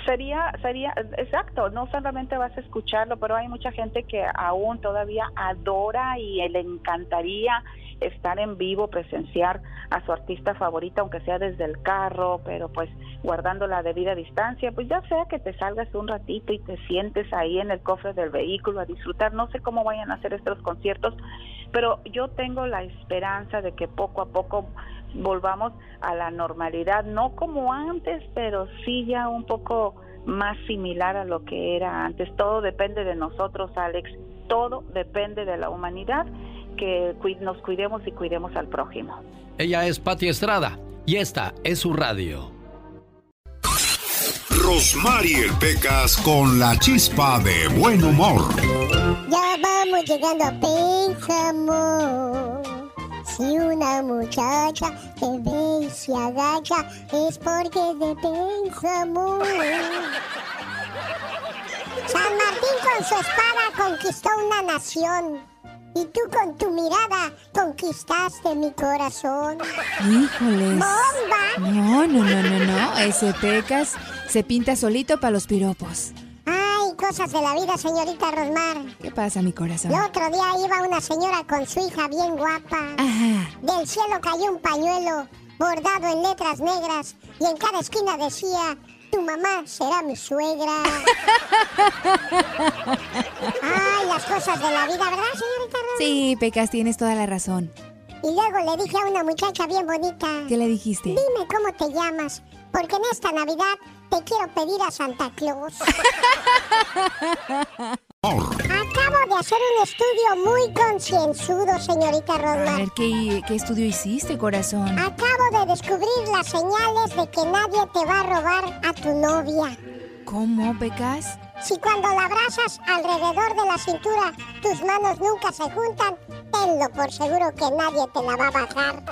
sería sería exacto no solamente vas a escucharlo pero hay mucha gente que aún todavía adora y le encantaría estar en vivo, presenciar a su artista favorita, aunque sea desde el carro, pero pues guardando la debida distancia, pues ya sea que te salgas un ratito y te sientes ahí en el cofre del vehículo a disfrutar, no sé cómo vayan a hacer estos conciertos, pero yo tengo la esperanza de que poco a poco volvamos a la normalidad, no como antes, pero sí ya un poco más similar a lo que era antes. Todo depende de nosotros, Alex. Todo depende de la humanidad que nos cuidemos y cuidemos al prójimo. Ella es Patti Estrada. y esta es su radio. Rosmarie Pecas con la chispa de buen humor. Ya vamos llegando a Pénjamo. Si una muchacha te ve y se agacha, es porque es de Pénjamo. San Martín con su espada conquistó una nación. Y tú con tu mirada conquistaste mi corazón. Híjoles. ¡Bomba! No, no, no, no, no. Ese pecas se pinta solito para los piropos. Ay, cosas de la vida, señorita Rosmar. ¿Qué pasa, mi corazón? El otro día iba una señora con su hija bien guapa. Ajá. Del cielo cayó un pañuelo bordado en letras negras y en cada esquina decía, tu mamá será mi suegra. Ay, las cosas de la vida, ¿verdad, señorita Rosmar? Sí, Pecas, tienes toda la razón. Y luego le dije a una muchacha bien bonita. ¿Qué le dijiste? Dime cómo te llamas, porque en esta Navidad te quiero pedir a Santa Claus. Acabo de hacer un estudio muy concienzudo, señorita A Rosmar. ver, ¿qué, qué estudio hiciste, corazón? Acabo de descubrir las señales de que nadie te va a robar a tu novia. ¿Cómo, Pecas? Si cuando la abrazas alrededor de la cintura tus manos nunca se juntan, tenlo por seguro que nadie te la va a bajar.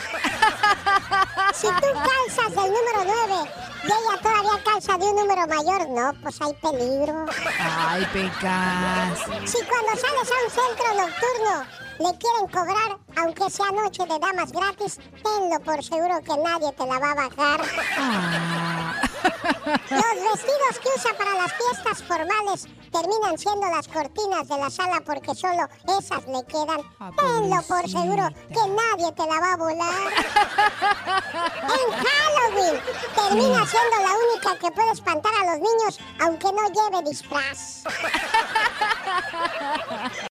Si tú calzas del número 9 y ella todavía calza de un número mayor, no, pues hay peligro. Ay, Pecas. Si cuando sales a un centro nocturno le quieren cobrar, aunque sea noche de damas gratis, tenlo por seguro que nadie te la va a bajar. Los vestidos que usa para las fiestas formales terminan siendo las cortinas de la sala porque solo esas le quedan. Tenlo por seguro que nadie te la va a volar. En Halloween termina siendo la única que puede espantar a los niños aunque no lleve disfraz.